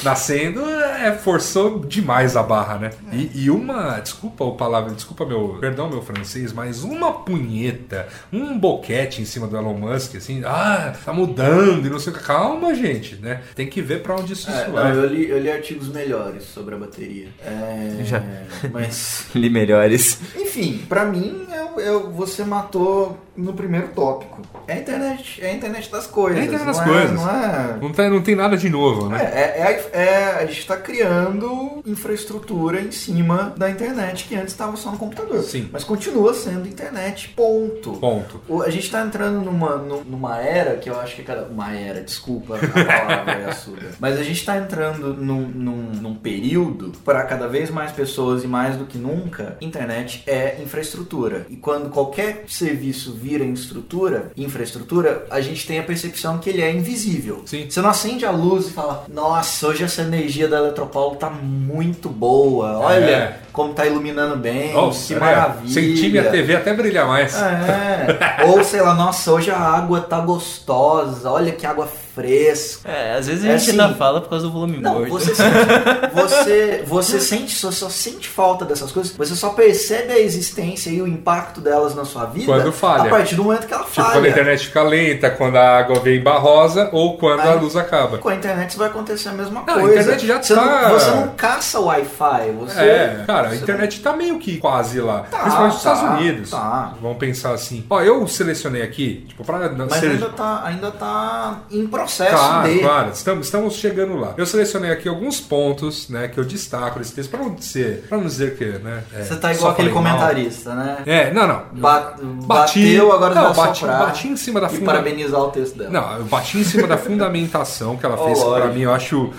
[SPEAKER 3] nascendo é forçou demais a barra, né? E, e uma. Desculpa o palavra, desculpa meu. Perdão meu francês, mas uma punheta, um boquete em cima do Elon Musk, assim, ah, tá mudando e não sei o que. Calma, gente, né? Tem que ver pra onde isso
[SPEAKER 2] É,
[SPEAKER 3] vai.
[SPEAKER 2] eu, li, eu li artigos melhores sobre a bateria. É,
[SPEAKER 4] Já.
[SPEAKER 2] Mas.
[SPEAKER 4] Li melhores.
[SPEAKER 2] Enfim, Enfim, pra mim, eu, eu- você matou no primeiro tópico. É a internet, é a internet das coisas.
[SPEAKER 3] É a internet das
[SPEAKER 2] não
[SPEAKER 3] coisas.
[SPEAKER 2] Não é...
[SPEAKER 3] Não tem, não tem nada de novo,
[SPEAKER 2] É,
[SPEAKER 3] né?
[SPEAKER 2] é, é, é- a gente está criando infraestrutura em cima da internet que antes estava só no computador.
[SPEAKER 3] Sim.
[SPEAKER 2] Mas continua sendo internet, ponto.
[SPEAKER 3] Ponto.
[SPEAKER 2] O- A gente está entrando numa, nu- numa era que eu acho que é cada. Uma era, desculpa a palavra é. Mas a gente está entrando num, num, num período para cada vez mais pessoas e mais do que nunca, internet é infraestrutura. E quando qualquer serviço vira estrutura, infraestrutura, a gente tem a percepção que ele é invisível.
[SPEAKER 3] Sim.
[SPEAKER 2] Você não acende a luz e fala, nossa, hoje essa energia da Eletropaulo tá muito boa. Olha
[SPEAKER 3] É.
[SPEAKER 2] como tá iluminando bem.
[SPEAKER 3] Nossa,
[SPEAKER 2] que
[SPEAKER 3] né?
[SPEAKER 2] maravilha.
[SPEAKER 3] Senti minha TV até brilhar mais.
[SPEAKER 2] É. Ou sei lá, nossa, hoje a água tá gostosa, olha que água fresca.
[SPEAKER 4] É, às vezes a
[SPEAKER 2] É
[SPEAKER 4] gente
[SPEAKER 2] assim-
[SPEAKER 4] ainda fala por causa do volume
[SPEAKER 2] Não,
[SPEAKER 4] morto.
[SPEAKER 2] você sente, você, você sente, só, só sente falta dessas coisas, você só percebe a existência e o impacto delas na sua vida
[SPEAKER 3] Quando falha.
[SPEAKER 2] a partir do momento que ela
[SPEAKER 3] Tipo,
[SPEAKER 2] falha.
[SPEAKER 3] quando a internet fica lenta, quando a água vem barrosa ou quando a
[SPEAKER 2] Aí-
[SPEAKER 3] luz acaba.
[SPEAKER 2] Com a internet vai acontecer a mesma
[SPEAKER 3] Não, a
[SPEAKER 2] coisa.
[SPEAKER 3] internet já
[SPEAKER 2] você,
[SPEAKER 3] tá-
[SPEAKER 2] não, você não caça Wi-Fi, você.
[SPEAKER 3] É, cara, a internet tá meio que quase lá.
[SPEAKER 2] Tá,
[SPEAKER 3] Principalmente nos
[SPEAKER 2] tá,
[SPEAKER 3] Estados Unidos.
[SPEAKER 2] tá.
[SPEAKER 3] Vamos pensar assim. Ó, eu selecionei aqui, tipo, pra não
[SPEAKER 2] Mas
[SPEAKER 3] ser.
[SPEAKER 2] ainda tá, ainda tá em processo
[SPEAKER 3] Claro,
[SPEAKER 2] de.
[SPEAKER 3] claro, estamos, estamos chegando lá. Eu selecionei aqui alguns pontos, né, que eu destaco nesse texto, pra não dizer, pra não dizer que, né. é,
[SPEAKER 2] Você tá igual aquele
[SPEAKER 3] falei mal.
[SPEAKER 2] comentarista, né?
[SPEAKER 3] É, não, não.
[SPEAKER 2] Ba-
[SPEAKER 3] Bati-
[SPEAKER 2] bateu, agora
[SPEAKER 3] não, bati- bati em cima da
[SPEAKER 2] e
[SPEAKER 3] funda-
[SPEAKER 2] parabenizar o texto dela.
[SPEAKER 3] Não, eu bati em cima da fundamentação que ela
[SPEAKER 2] Oh,
[SPEAKER 3] fez, que pra mim eu acho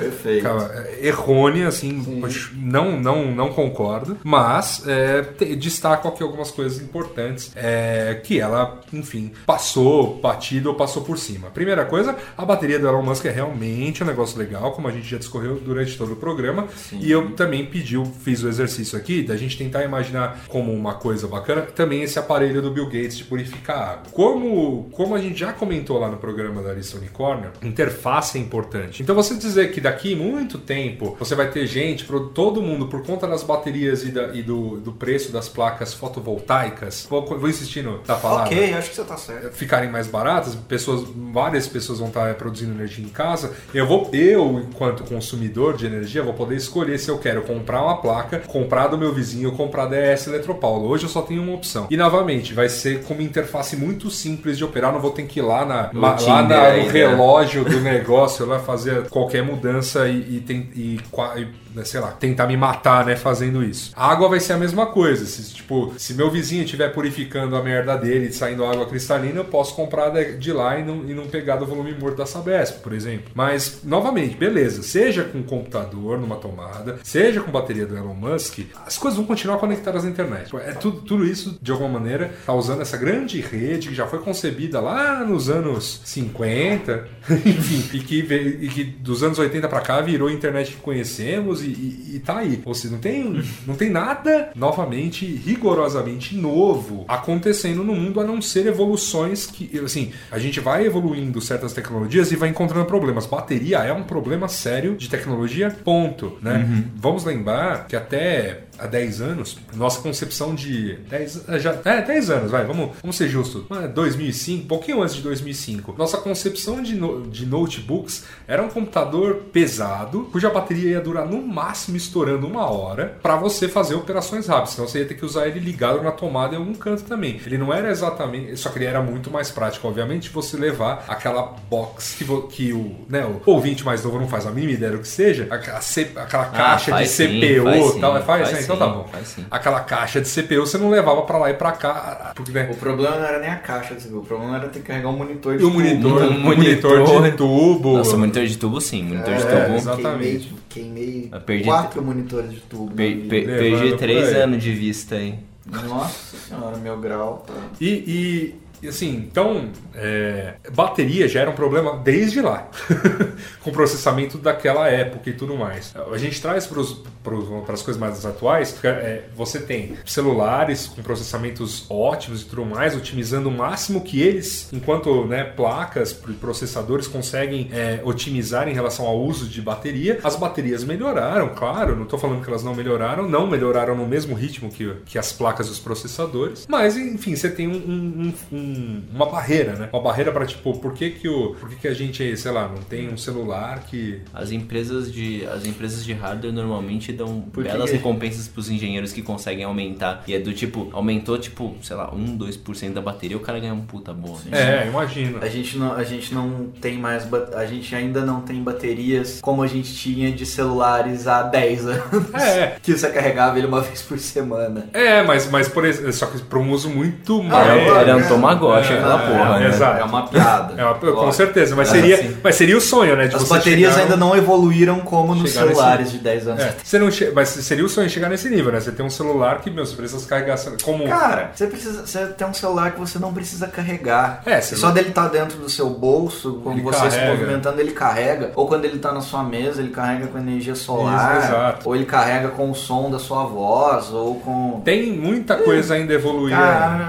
[SPEAKER 3] cara, é, errônea, assim, não, não, não concordo, mas é, destaco aqui algumas coisas importantes é, que ela, enfim, passou batido ou passou por cima. Primeira coisa, a bateria do Elon Musk é realmente um negócio legal, como a gente já discorreu durante todo o programa, e eu também pedi, fiz o exercício aqui da gente tentar imaginar como uma coisa bacana também esse aparelho do Bill Gates de purificar água. Como, como a gente já comentou lá no programa da Lista Unicórnio, interface é importante. Então você dizer que daqui muito tempo você vai ter gente, todo mundo, por conta das baterias e, da- e do, do preço das placas fotovoltaicas, vou, vou insistir no, na palavra
[SPEAKER 2] Ok, acho que você tá certo.
[SPEAKER 3] ficarem mais baratas, pessoas, várias pessoas vão estar produzindo energia em casa. Eu vou, eu enquanto consumidor de energia, vou poder escolher se eu quero comprar uma placa, comprar do meu vizinho comprar da ES Eletropaulo. Hoje eu só tenho uma opção. E novamente, vai ser com uma interface muito simples de operar, não vou ter que ir lá, na,
[SPEAKER 4] No
[SPEAKER 3] lá,
[SPEAKER 4] Tinder
[SPEAKER 3] na- no relógio do negócio lá fazer qualquer mudança e, e, tem- e e, né, sei lá, tentar me matar, né, fazendo isso. A água vai ser a mesma coisa. Se, tipo, se meu vizinho estiver purificando a merda dele e saindo água cristalina, eu posso comprar de, de lá e não, e não pegar do volume morto da Sabesp, por exemplo. Mas, novamente, beleza, seja com computador numa tomada, seja com bateria do Elon Musk, as coisas vão continuar conectadas à internet. É tudo, tudo isso, de alguma maneira, tá usando essa grande rede que já foi concebida lá nos anos 50, enfim, e que, e que dos anos 80 pra cá virou a internet que conhecemos e, e, e tá aí. Ou seja, não tem, não tem nada novamente, rigorosamente novo acontecendo no mundo a não ser evoluções que, assim, a gente vai evoluindo certas tecnologias e vai encontrando problemas. Bateria é um problema sério de tecnologia, ponto, né? Vamos lembrar que até há 10 anos, nossa concepção de 10, é, já, é, 10 anos, vai, vamos, vamos ser justos. Ah, 2005, um pouquinho antes de 2005. Nossa concepção de, no- de notebooks era um computador pesado, cuja bateria ia durar no máximo estourando uma hora para você fazer operações rápidas. Senão você ia ter que usar ele ligado na tomada em algum canto também. Ele não era exatamente, só que ele era muito mais prático, obviamente, você levar aquela box que, vo- que o, né, o ouvinte mais novo não faz a mínima ideia do que seja, aquela, C- aquela caixa de
[SPEAKER 4] Ah, faz sim,
[SPEAKER 3] CPU e
[SPEAKER 4] sim,
[SPEAKER 3] tal. Faz,
[SPEAKER 4] faz
[SPEAKER 3] né? Então tá bom.
[SPEAKER 4] faz sim.
[SPEAKER 3] Aquela caixa de CPU você não levava pra lá e pra cá, porque né,
[SPEAKER 2] O problema não era nem a caixa de CPU, o problema era ter que carregar um monitor de
[SPEAKER 3] e o
[SPEAKER 2] tubo.
[SPEAKER 3] monitor,
[SPEAKER 4] Um
[SPEAKER 3] o monitor,
[SPEAKER 4] monitor.
[SPEAKER 3] de tubo.
[SPEAKER 4] Nossa, monitor de tubo sim, monitor de
[SPEAKER 3] É,
[SPEAKER 4] tubo.
[SPEAKER 3] exatamente.
[SPEAKER 2] Queimei, queimei quatro monitores de tubo.
[SPEAKER 4] Per- per- perdi três anos de vista aí.
[SPEAKER 2] Nossa senhora, meu grau tá.
[SPEAKER 3] E, e, e, assim, então, é, bateria já era um problema desde lá, com o processamento daquela época e tudo mais. A gente traz para as coisas mais atuais, é, você tem celulares com processamentos ótimos e tudo mais, otimizando o máximo que eles, enquanto né, placas, processadores conseguem é, otimizar em relação ao uso de bateria. As baterias melhoraram, claro, não estou falando que elas não melhoraram, não melhoraram no mesmo ritmo que, que as placas e os processadores, mas enfim, você tem um, um- um- um- uma barreira, né? Uma barreira pra tipo, por que que o, por que que a gente, sei lá, não tem um celular que
[SPEAKER 4] As empresas de as empresas de hardware normalmente dão
[SPEAKER 2] Por
[SPEAKER 4] belas
[SPEAKER 2] que-
[SPEAKER 4] recompensas pros engenheiros que conseguem aumentar. E é do tipo, aumentou tipo, sei lá, 1, 2% da bateria, o cara ganha um puta bônus.
[SPEAKER 3] É, imagina.
[SPEAKER 2] A gente não, a gente não tem mais. A gente ainda não tem baterias como a gente tinha de celulares há 10 anos.
[SPEAKER 3] É.
[SPEAKER 2] Que você carregava ele uma vez por semana.
[SPEAKER 3] É, mas, mas por exemplo, só que para um uso muito
[SPEAKER 2] Ah,
[SPEAKER 4] Era,
[SPEAKER 3] mais.
[SPEAKER 4] era um
[SPEAKER 2] é,
[SPEAKER 4] Tamagotchi
[SPEAKER 3] é,
[SPEAKER 4] aquela
[SPEAKER 3] é,
[SPEAKER 4] porra, né?
[SPEAKER 3] exato.
[SPEAKER 2] É uma piada.
[SPEAKER 3] É uma- com certeza, mas seria,
[SPEAKER 4] sim.
[SPEAKER 3] mas seria o sonho, né? De
[SPEAKER 2] As
[SPEAKER 3] você
[SPEAKER 2] baterias
[SPEAKER 3] chegar
[SPEAKER 2] ainda não evoluíram como nos
[SPEAKER 3] chegar nesse-
[SPEAKER 2] celulares de 10 anos.
[SPEAKER 3] É, você não che... Mas seria o sonho chegar nesse nível, né? Você tem um celular que, meu, você precisa carregar como.
[SPEAKER 2] Cara, você precisa. Você tem um celular que você não precisa carregar.
[SPEAKER 3] É, você
[SPEAKER 2] só
[SPEAKER 3] não-
[SPEAKER 2] dele tá dentro do seu bolso, quando
[SPEAKER 3] Ele
[SPEAKER 2] você se
[SPEAKER 3] carrega.
[SPEAKER 2] movimentando, ele carrega. Ou quando ele tá na sua mesa, ele carrega com energia solar.
[SPEAKER 3] Isso, exato.
[SPEAKER 2] Ou ele carrega com o som da sua voz, ou com.
[SPEAKER 3] Tem muita coisa ainda evoluir.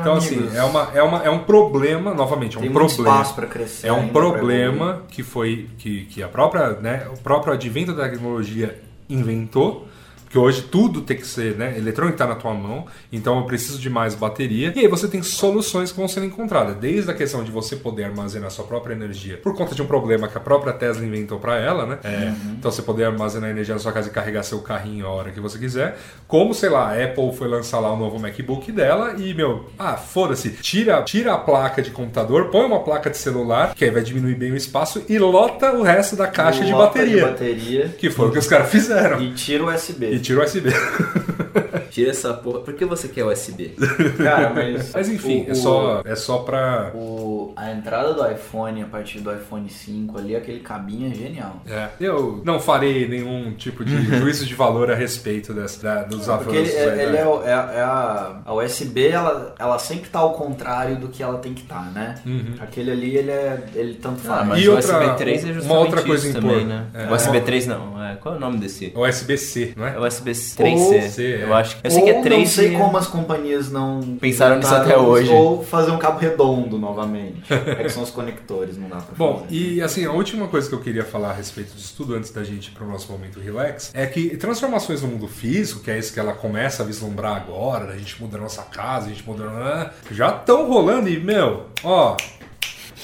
[SPEAKER 3] Então,
[SPEAKER 2] amigos.
[SPEAKER 3] assim, é, uma, é, uma, é um problema, novamente, é um
[SPEAKER 2] Tem
[SPEAKER 3] problema.
[SPEAKER 2] espaço pra crescer.
[SPEAKER 3] É um problema que foi que, que a própria, né, o próprio advento da tecnologia inventou. Porque hoje tudo tem que ser, né? Eletrônico está na tua mão, então eu preciso de mais bateria. E aí você tem soluções que vão ser encontradas. Desde a questão de você poder armazenar sua própria energia por conta de um problema que a própria Tesla inventou para ela, né? É, Então você poder armazenar energia na sua casa e carregar seu carrinho a hora que você quiser. Como, sei lá, a Apple foi lançar lá o novo MacBook dela e, meu, ah, foda-se, tira, tira a placa de computador, põe uma placa de celular, que aí vai diminuir bem o espaço e lota o resto da caixa de
[SPEAKER 2] Lota
[SPEAKER 3] bateria.
[SPEAKER 2] bateria
[SPEAKER 3] Que foi o que os caras fizeram.
[SPEAKER 2] e tira o USB.
[SPEAKER 3] E tira o USB.
[SPEAKER 4] Tira essa porra. Por que você quer USB?
[SPEAKER 2] Cara, mas.
[SPEAKER 3] Mas enfim,
[SPEAKER 2] o-
[SPEAKER 3] é só, é só pra.
[SPEAKER 2] O, a entrada do iPhone a partir do iPhone 5 ali, aquele cabinho é genial.
[SPEAKER 3] É, eu não farei nenhum tipo de juízo de valor a respeito dessa, da- dos
[SPEAKER 2] Porque
[SPEAKER 3] avanços.
[SPEAKER 2] ele, é,
[SPEAKER 3] aí
[SPEAKER 2] ele é, o- é a, é a, a USB, ela, ela sempre tá ao contrário do que ela tem que estar, né? Aquele ali, ele é. Ele tanto faz.
[SPEAKER 4] Ah, mas
[SPEAKER 3] E
[SPEAKER 4] o
[SPEAKER 3] outra-
[SPEAKER 4] USB 3 é
[SPEAKER 3] uma
[SPEAKER 4] justamente
[SPEAKER 3] outra coisa
[SPEAKER 4] isso também, né?
[SPEAKER 3] é.
[SPEAKER 4] O USB 3 não. É, qual é o nome desse?
[SPEAKER 3] USB-C, não é?
[SPEAKER 4] USB 3C.
[SPEAKER 3] C, é.
[SPEAKER 4] Eu acho. Eu sei que é
[SPEAKER 2] Ou
[SPEAKER 4] 3
[SPEAKER 2] não sei como as companhias não
[SPEAKER 4] Pensaram nisso até hoje.
[SPEAKER 2] Ou fazer um cabo redondo novamente. é que são os conectores, não dá pra
[SPEAKER 3] Bom,
[SPEAKER 2] fazer.
[SPEAKER 3] e assim, a última coisa que eu queria falar a respeito disso tudo antes da gente ir pro nosso momento relax é que transformações no mundo físico, que é isso que ela começa a vislumbrar agora, a gente muda a nossa casa, a gente muda. ah, Já estão rolando e, meu, ó.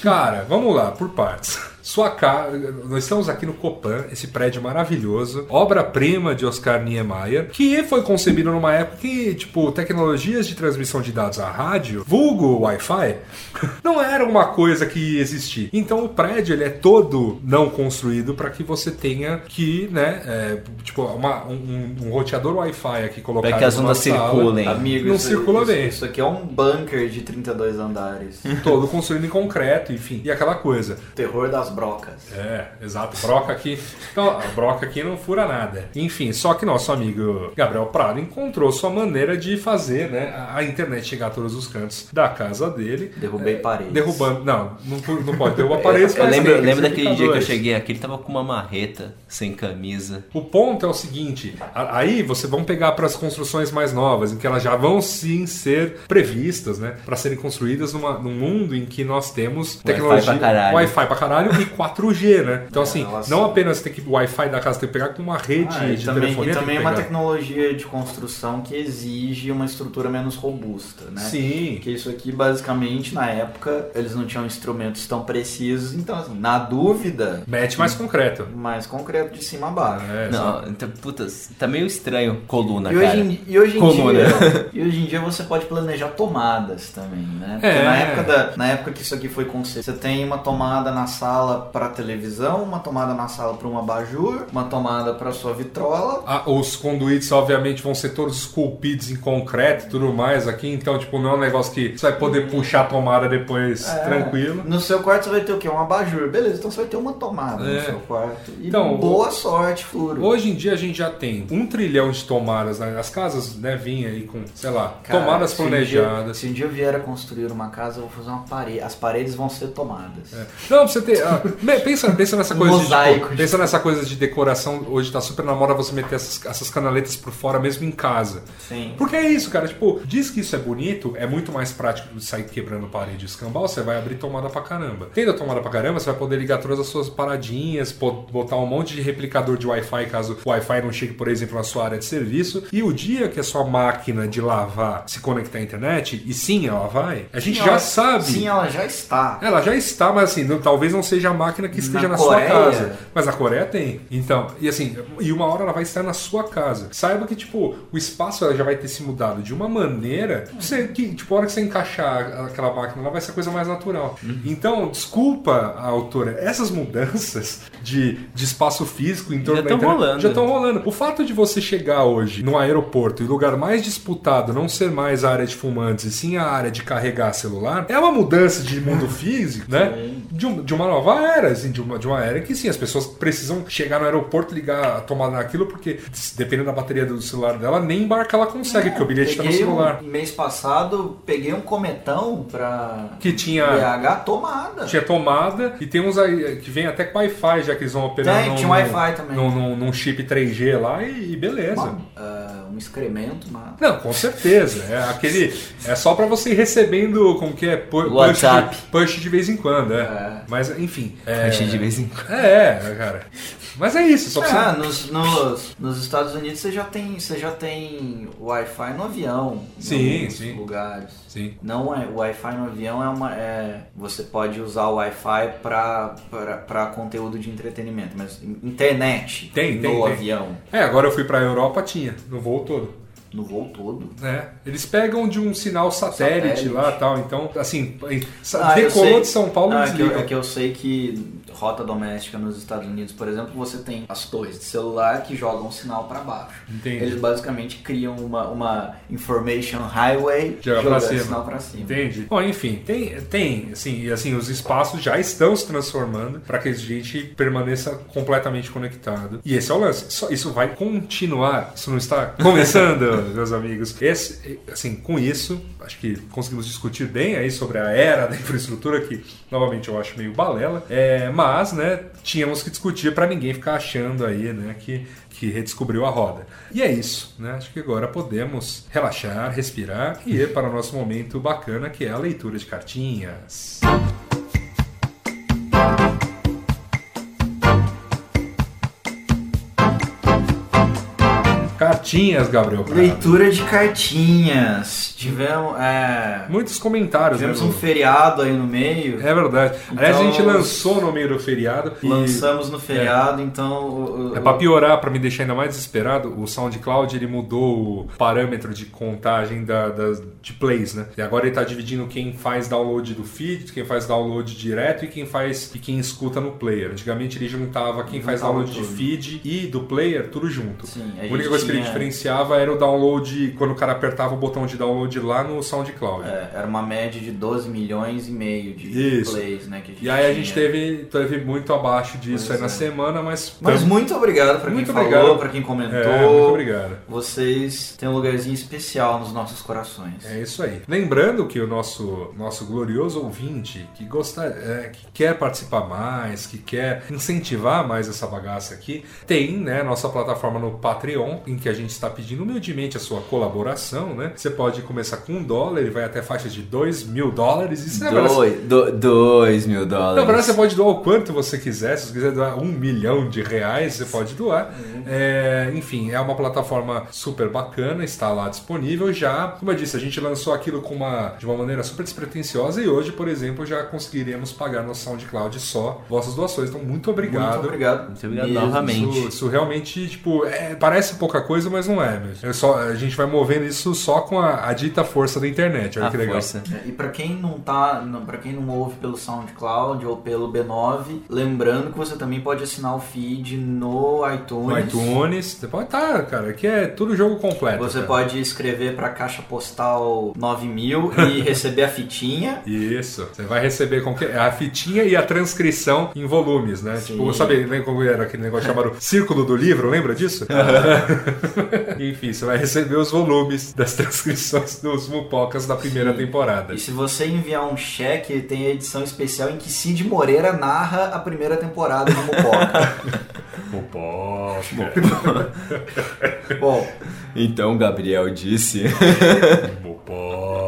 [SPEAKER 3] Cara, vamos lá, por partes. Sua casa, nós estamos aqui no Copan, esse prédio maravilhoso, obra-prima de Oscar Niemeyer, que foi concebido numa época que, tipo, tecnologias de transmissão de dados a rádio, vulgo Wi-Fi, não era uma coisa que existia. Então o prédio ele é todo não construído para que você tenha que, né, é, tipo, uma- um, um roteador Wi-Fi aqui colocado
[SPEAKER 4] Para que as ondas circulem.
[SPEAKER 2] Amigo,
[SPEAKER 3] não
[SPEAKER 2] isso,
[SPEAKER 3] circula
[SPEAKER 2] isso,
[SPEAKER 3] bem.
[SPEAKER 2] Isso aqui é um bunker de 32 andares.
[SPEAKER 3] todo construído em concreto, enfim, e aquela coisa.
[SPEAKER 2] Terror das brocas.
[SPEAKER 3] É, exato. Broca aqui. Então, a broca aqui não fura nada. Enfim, só que nosso amigo Gabriel Prado encontrou sua maneira de fazer, né, a internet chegar a todos os cantos da casa dele.
[SPEAKER 2] Derrubei paredes.
[SPEAKER 3] Derrubando. Não, não, não pode derrubar paredes.
[SPEAKER 4] Eu lembro,
[SPEAKER 3] tem
[SPEAKER 4] lembro daquele dia que eu cheguei aqui, ele tava com uma marreta, sem camisa.
[SPEAKER 3] O ponto é o seguinte: aí você vão pegar para as construções mais novas, em que elas já vão sim ser previstas, né, para serem construídas numa, num mundo em que nós temos tecnologia,
[SPEAKER 4] pra caralho.
[SPEAKER 3] Wi-Fi pra caralho e 4G, né? Então assim,
[SPEAKER 2] elas-
[SPEAKER 3] não apenas tem que o Wi-Fi da casa tem que pegar com uma rede
[SPEAKER 2] Ah, e
[SPEAKER 3] de
[SPEAKER 2] também,
[SPEAKER 3] telefonia,
[SPEAKER 2] e
[SPEAKER 3] tem
[SPEAKER 2] também
[SPEAKER 3] que
[SPEAKER 2] é uma tecnologia de construção que exige uma estrutura menos robusta, né?
[SPEAKER 3] Sim.
[SPEAKER 2] Porque isso aqui, basicamente, na época, eles não tinham instrumentos tão precisos. Então, assim, na dúvida,
[SPEAKER 3] Mete mais concreto.
[SPEAKER 2] mais concreto de cima a baixo.
[SPEAKER 3] É,
[SPEAKER 4] Não, então, putas, tá meio estranho coluna,
[SPEAKER 2] E
[SPEAKER 4] cara.
[SPEAKER 2] hoje, em, e, hoje em
[SPEAKER 4] Coluna.
[SPEAKER 2] dia, e hoje em dia você pode planejar tomadas também, né? Porque
[SPEAKER 3] É.
[SPEAKER 2] na, época da, na época que isso aqui foi concebido, você tem uma tomada na sala para televisão, uma tomada na sala para um abajur, uma tomada para sua vitrola.
[SPEAKER 3] Ah, os conduítes, obviamente, vão ser todos esculpidos em concreto e tudo mais aqui, então, tipo, não é um negócio que você vai poder puxar a tomada depois
[SPEAKER 2] É.
[SPEAKER 3] tranquilo.
[SPEAKER 2] No seu quarto você vai ter o quê? Um abajur. Beleza, então você vai ter uma tomada
[SPEAKER 3] É.
[SPEAKER 2] no seu quarto. E
[SPEAKER 3] Então,
[SPEAKER 2] boa sorte, furo.
[SPEAKER 3] Hoje em dia a gente já tem um trilhão de tomadas, né? as casas né, vinham aí com, sei lá,
[SPEAKER 2] Cara,
[SPEAKER 3] tomadas
[SPEAKER 2] se um dia-
[SPEAKER 3] planejadas.
[SPEAKER 2] Se um dia eu vier a construir uma casa, eu vou fazer uma parede. As paredes vão ser tomadas.
[SPEAKER 3] É. Não, pra você ter. ah, Pensa, pensa nessa coisa de, tipo, pensa nessa coisa de decoração. Hoje tá super na moda você meter essas, essas canaletas por fora mesmo em casa.
[SPEAKER 2] Sim.
[SPEAKER 3] Porque é isso, cara. Tipo, diz que isso é bonito, é muito mais prático de sair quebrando parede e escambau, você vai abrir tomada pra caramba. Tendo a tomada pra caramba, você vai poder ligar todas as suas paradinhas, botar um monte de replicador de Wi-Fi caso o Wi-Fi não chegue, por exemplo, na sua área de serviço. E o dia que a sua máquina de lavar se conectar à internet, e sim, ela vai, a gente
[SPEAKER 2] Sim,
[SPEAKER 3] já
[SPEAKER 2] ela-
[SPEAKER 3] sabe.
[SPEAKER 2] Sim, ela já está.
[SPEAKER 3] Ela já está, mas assim, não- talvez não seja a máquina que esteja na,
[SPEAKER 2] Na
[SPEAKER 3] sua casa. Mas a Coreia tem. Então, e assim, e uma hora ela vai estar na sua casa. Saiba que, tipo, o espaço ela já vai ter se mudado de uma maneira você, que, tipo, a hora que você encaixar aquela máquina, ela vai ser a coisa mais natural.
[SPEAKER 2] Uhum.
[SPEAKER 3] Então, desculpa a autora, essas mudanças de, de espaço físico em torno
[SPEAKER 4] Já
[SPEAKER 3] da internet
[SPEAKER 4] rolando.
[SPEAKER 3] já estão rolando. O fato de você chegar hoje no aeroporto e o lugar mais disputado não ser mais a área de fumantes e sim a área de carregar celular, é uma mudança de mundo físico, né? De, um- de uma nova era, assim, de uma, de uma era que sim, as pessoas precisam chegar no aeroporto, ligar a tomada naquilo, porque dependendo da bateria do celular dela, nem embarcar ela consegue, porque o bilhete está no celular.
[SPEAKER 2] Um, mês passado, peguei um cometão pra
[SPEAKER 3] Que tinha.
[SPEAKER 2] BH tomada.
[SPEAKER 3] Tinha tomada e tem uns aí que vem até com Wi-Fi, já que eles vão operar
[SPEAKER 2] Tem,
[SPEAKER 3] num,
[SPEAKER 2] tinha Wi-Fi também.
[SPEAKER 3] num, num- num chip 3G lá e, e beleza.
[SPEAKER 2] Uma- ah, um excremento, mas.
[SPEAKER 3] Não, com certeza. É aquele. É só pra você ir recebendo como que é pu- push
[SPEAKER 4] WhatsApp.
[SPEAKER 3] push de vez em quando, é.
[SPEAKER 2] É.
[SPEAKER 3] Mas enfim. É,
[SPEAKER 4] Achei de vez em quando.
[SPEAKER 3] é, é, cara. Mas é isso, só pra
[SPEAKER 2] Ah,
[SPEAKER 3] você.
[SPEAKER 2] nos, nos, nos Estados Unidos você já tem, você já tem Wi-Fi no avião. em
[SPEAKER 3] Sim,
[SPEAKER 2] alguns
[SPEAKER 3] sim.
[SPEAKER 2] lugares.
[SPEAKER 3] Sim.
[SPEAKER 2] Não é, o Wi-Fi no avião é uma. É, você pode usar o Wi-Fi para conteúdo de entretenimento, mas internet
[SPEAKER 3] Tem,
[SPEAKER 2] no
[SPEAKER 3] tem, tem.
[SPEAKER 2] avião,
[SPEAKER 3] É, agora eu fui pra Europa, tinha, no voo todo.
[SPEAKER 2] no voo todo.
[SPEAKER 3] É, eles pegam de um sinal satélite,
[SPEAKER 2] Satélite.
[SPEAKER 3] lá tal, então, assim,
[SPEAKER 2] Ah,
[SPEAKER 3] decolou
[SPEAKER 2] sei.
[SPEAKER 3] de São Paulo
[SPEAKER 2] Ah,
[SPEAKER 3] eles
[SPEAKER 2] é, que eu, é que eu sei que rota doméstica nos Estados Unidos, por exemplo, você tem as torres de celular que jogam sinal para baixo.
[SPEAKER 3] Entendi.
[SPEAKER 2] Eles basicamente criam uma, uma information highway
[SPEAKER 3] Joga pra
[SPEAKER 2] jogando
[SPEAKER 3] cima.
[SPEAKER 2] sinal para cima.
[SPEAKER 3] Entende? Bom, enfim, tem, tem assim, e assim, os espaços já estão se transformando para que a gente permaneça completamente conectado. E esse é o lance. Isso vai continuar. Isso não está começando, meus amigos. Esse, assim, com isso, acho que conseguimos discutir bem aí sobre a era da infraestrutura que, novamente, eu acho meio balela. É, mas, né, tínhamos que discutir para ninguém ficar achando aí, né, que que redescobriu a roda. E é isso, né? Acho que agora podemos relaxar, respirar e ir para o nosso momento bacana, que é a leitura de cartinhas. Cartinhas, Gabriel. Prado.
[SPEAKER 2] Leitura de cartinhas. Tivemos, é,
[SPEAKER 3] Muitos comentários, né?
[SPEAKER 2] tivemos um
[SPEAKER 3] Lu?
[SPEAKER 2] feriado aí no meio.
[SPEAKER 3] É verdade. Aliás, a gente
[SPEAKER 2] Então,
[SPEAKER 3] lançou no meio do feriado. e-
[SPEAKER 2] Lançamos no feriado, então. o- o-
[SPEAKER 3] É pra piorar, pra me deixar ainda mais desesperado, o SoundCloud ele mudou o parâmetro de contagem da, das- de plays, né? E agora ele tá dividindo quem faz download do feed, quem faz download direto e quem faz e quem escuta no player. Antigamente ele juntava quem faz download de feed e do player tudo junto.
[SPEAKER 2] Sim, a
[SPEAKER 3] a única coisa que ele diferenciava era o download quando o cara apertava o botão de download lá no SoundCloud.
[SPEAKER 2] é, era uma média de 12 milhões e meio de
[SPEAKER 3] Isso.
[SPEAKER 2] plays, né? A
[SPEAKER 3] E aí a
[SPEAKER 2] tinha.
[SPEAKER 3] gente teve, teve muito abaixo disso
[SPEAKER 2] Pois
[SPEAKER 3] aí na
[SPEAKER 2] é.
[SPEAKER 3] semana, mas.
[SPEAKER 2] Mas muito obrigado pra quem
[SPEAKER 3] Muito
[SPEAKER 2] falou,
[SPEAKER 3] obrigado.
[SPEAKER 2] pra quem comentou.
[SPEAKER 3] É, muito obrigado.
[SPEAKER 2] Vocês têm um lugarzinho especial nos nossos corações.
[SPEAKER 3] É isso aí. Lembrando que o nosso, nosso glorioso ouvinte que gosta, é, que quer participar mais, que quer incentivar mais essa bagaça aqui, tem né, nossa plataforma no Patreon, em que a gente está pedindo humildemente a sua colaboração. Né? Você pode começar com um dólar e vai até faixa de dois mil dólares. Isso verdade-
[SPEAKER 4] Dois, do- dois mil dólares.
[SPEAKER 3] na verdade, você pode doar o quanto você quiser. Se você quiser doar um milhão de reais, você pode doar. É, enfim, é uma plataforma super bacana, está lá disponível já. Como eu disse, a gente lançou aquilo com uma, de uma maneira super despretensiosa e hoje, por exemplo, já conseguiremos pagar no SoundCloud só vossas doações. Então, muito obrigado.
[SPEAKER 2] Muito obrigado.
[SPEAKER 4] Muito obrigado
[SPEAKER 2] Mesmo.
[SPEAKER 4] novamente.
[SPEAKER 3] Isso, isso realmente, tipo, é, parece pouca coisa, mas não é. mesmo. É só, a gente vai movendo isso só com a, a dita força da internet. Olha
[SPEAKER 4] A
[SPEAKER 3] que legal.
[SPEAKER 4] força.
[SPEAKER 2] É, E pra quem não tá, não, para quem não ouve pelo SoundCloud ou pelo B9, lembrando que você também pode assinar o feed no iTunes.
[SPEAKER 3] No iTunes, você pode estar, cara, aqui é tudo jogo completo.
[SPEAKER 2] Você
[SPEAKER 3] cara.
[SPEAKER 2] pode escrever pra caixa postal 9000 e receber a fitinha.
[SPEAKER 3] Isso. Você vai receber com que- a fitinha e a transcrição em volumes, né?
[SPEAKER 2] Sim.
[SPEAKER 3] Tipo, sabe lembra como era aquele negócio chamado Círculo do Livro? Lembra disso? Enfim, você vai receber os volumes das transcrições dos Mupocas da primeira
[SPEAKER 2] Sim.
[SPEAKER 3] temporada.
[SPEAKER 2] E se você enviar um cheque, tem a edição especial em que Cid Moreira narra a primeira temporada do Mupoca.
[SPEAKER 3] Mupoca.
[SPEAKER 2] Bom,
[SPEAKER 4] Então Gabriel disse.
[SPEAKER 3] Mupoca.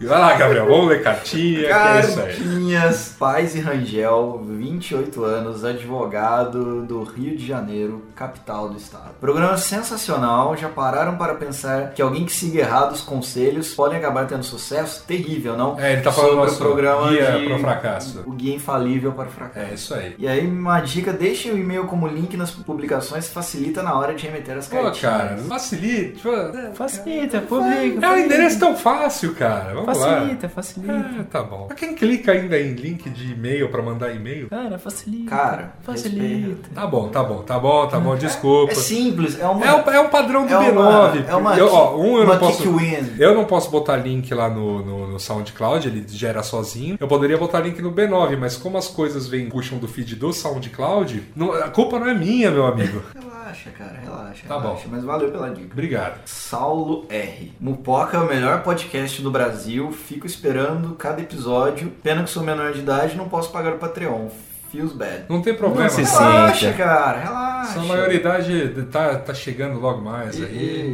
[SPEAKER 3] Vai lá, Gabriel, vamos ler cartinha, é isso aí.
[SPEAKER 2] Cartinhas Paz e Rangel, 28 anos, advogado do Rio de Janeiro, capital do estado. Programa sensacional, já pararam para pensar que alguém que siga errado os conselhos pode acabar tendo sucesso? Terrível, não?
[SPEAKER 3] É, ele tá falando
[SPEAKER 2] Sobre
[SPEAKER 3] nosso
[SPEAKER 2] o programa
[SPEAKER 3] guia
[SPEAKER 2] de...
[SPEAKER 3] pro fracasso.
[SPEAKER 2] O guia infalível para o fracasso.
[SPEAKER 3] É isso aí.
[SPEAKER 2] E aí, uma dica, deixem o e-mail como link nas publicações, facilita na hora de remeter as
[SPEAKER 3] Pô,
[SPEAKER 2] cartinhas.
[SPEAKER 3] cara, facilita. tipo, é-
[SPEAKER 4] Facilita, publica.
[SPEAKER 3] É um endereço tão fácil, cara. Vamos
[SPEAKER 4] Facilita,
[SPEAKER 3] lá.
[SPEAKER 4] facilita.
[SPEAKER 3] É, tá bom. Pra quem clica ainda em link de e-mail pra mandar e-mail?
[SPEAKER 4] Cara, facilita.
[SPEAKER 2] Cara,
[SPEAKER 4] facilita.
[SPEAKER 3] Tá bom, tá bom, tá bom, tá bom, desculpa.
[SPEAKER 2] É simples, é uma...
[SPEAKER 3] É um, é um padrão do
[SPEAKER 2] é uma-
[SPEAKER 3] B9.
[SPEAKER 2] é uma
[SPEAKER 3] eu, ó, um eu
[SPEAKER 2] uma
[SPEAKER 3] não posso.
[SPEAKER 2] kick win.
[SPEAKER 3] Eu não posso botar link lá no, no, no SoundCloud, ele gera sozinho. Eu poderia botar link no B9, mas como as coisas vêm, puxam do feed do SoundCloud, não- a culpa não é minha, meu amigo.
[SPEAKER 2] Relaxa, cara, relaxa.
[SPEAKER 3] Tá
[SPEAKER 2] relaxa,
[SPEAKER 3] bom.
[SPEAKER 2] Mas valeu pela dica.
[SPEAKER 3] Obrigado.
[SPEAKER 2] Saulo R. Mupoca é o melhor podcast do Brasil. Fico esperando cada episódio. Pena que sou menor de idade e não posso pagar o Patreon. Feels bad.
[SPEAKER 3] Não tem problema.
[SPEAKER 4] Não se
[SPEAKER 2] Relaxa,
[SPEAKER 4] Sinta.
[SPEAKER 2] cara, relaxa.
[SPEAKER 3] Essa maioridade tá, tá chegando logo mais aí.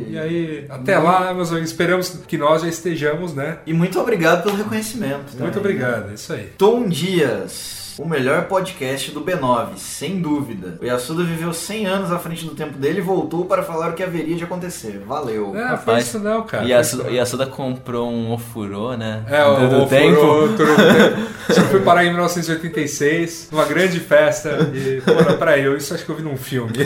[SPEAKER 2] E-
[SPEAKER 3] E aí, até lá, meus amigos, esperamos que nós já estejamos, né?
[SPEAKER 2] E muito obrigado pelo reconhecimento.
[SPEAKER 3] Muito
[SPEAKER 2] também,
[SPEAKER 3] obrigado,
[SPEAKER 2] né?
[SPEAKER 3] é isso aí.
[SPEAKER 2] Tom Dias. O melhor podcast do B9, sem dúvida. O Yasuda viveu 100 anos à frente do tempo dele e voltou para falar o que haveria de acontecer. Valeu.
[SPEAKER 3] É, foi
[SPEAKER 4] Rapaz,
[SPEAKER 3] isso não, cara.
[SPEAKER 4] E
[SPEAKER 3] foi
[SPEAKER 4] a,
[SPEAKER 3] isso não.
[SPEAKER 4] e a Suda comprou um ofurô, né?
[SPEAKER 3] É, o,
[SPEAKER 4] do tempo.
[SPEAKER 3] Do Tempo. Isso eu fui parar em 1986, numa grande festa. E, pô, peraí, eu, isso acho que eu vi num filme.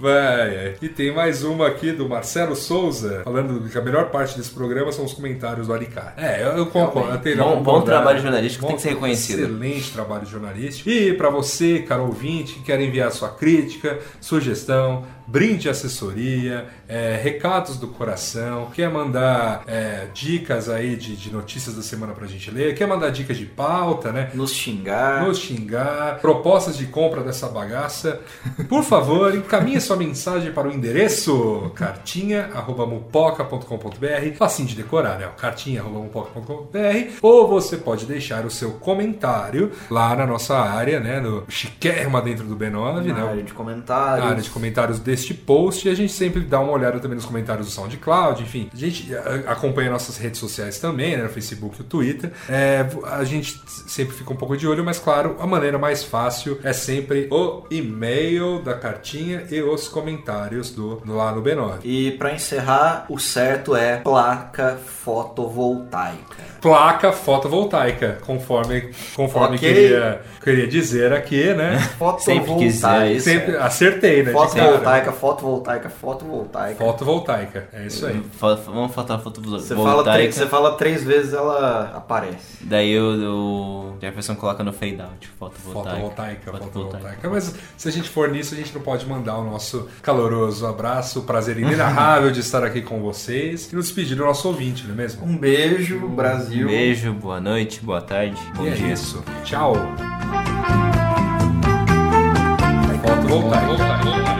[SPEAKER 3] Vai, é. E tem mais uma aqui do Marcelo Souza, falando que a melhor parte desse programa são os comentários do Alicate. É, eu, eu concordo.
[SPEAKER 4] Bom- bom trabalho jornalístico tem que ser reconhecido.
[SPEAKER 3] Excelente trabalho jornalístico. E para você, caro ouvinte, que quer enviar sua crítica, sugestão, brinde de assessoria, é, recados do coração, quer mandar é, dicas aí de, de notícias da semana pra gente ler, quer mandar dicas de pauta, né?
[SPEAKER 2] Nos xingar.
[SPEAKER 3] Nos xingar, propostas de compra dessa bagaça, por favor, encaminhe sua mensagem para o endereço cartinha.mupoca.com.br, facinho de decorar, né? cartinha.mupoca.com.br, ou você pode deixar o seu comentário lá na nossa área, né? No chiquérrima dentro do B9,
[SPEAKER 2] na
[SPEAKER 3] né?
[SPEAKER 2] área de comentários.
[SPEAKER 3] na área de comentários deste post e a gente sempre dá uma olhada também nos comentários do SoundCloud, enfim. A gente acompanha nossas redes sociais também, né, no Facebook e no Twitter. É, a gente sempre fica um pouco de olho, mas claro, a maneira mais fácil é sempre o e-mail da cartinha e os comentários do, do lá no B9.
[SPEAKER 2] E pra encerrar, o certo é placa fotovoltaica.
[SPEAKER 3] Placa fotovoltaica, conforme, conforme
[SPEAKER 2] Ok.
[SPEAKER 3] queria, queria dizer aqui, né?
[SPEAKER 4] Sempre quis dizer isso.
[SPEAKER 3] Sempre acertei, né? cara.
[SPEAKER 2] Fotovoltaica, fotovoltaica, fotovoltaica.
[SPEAKER 3] Fotovoltaica, é isso aí.
[SPEAKER 4] Vamos faltar a foto
[SPEAKER 2] Você fala, três, você fala três vezes, ela aparece.
[SPEAKER 4] Daí o, o Jefferson coloca no fade out, fotovoltaica.
[SPEAKER 3] Fotovoltaica, fotovoltaica. Mas se a gente for nisso, a gente não pode mandar o nosso caloroso abraço, prazer inenarrável de estar aqui com vocês e nos despedir do nosso ouvinte, não é mesmo?
[SPEAKER 2] Um beijo, Brasil.
[SPEAKER 4] Beijo, boa noite, boa tarde, bom
[SPEAKER 3] e é
[SPEAKER 4] dia.
[SPEAKER 3] isso. Tchau. Fotovoltaica.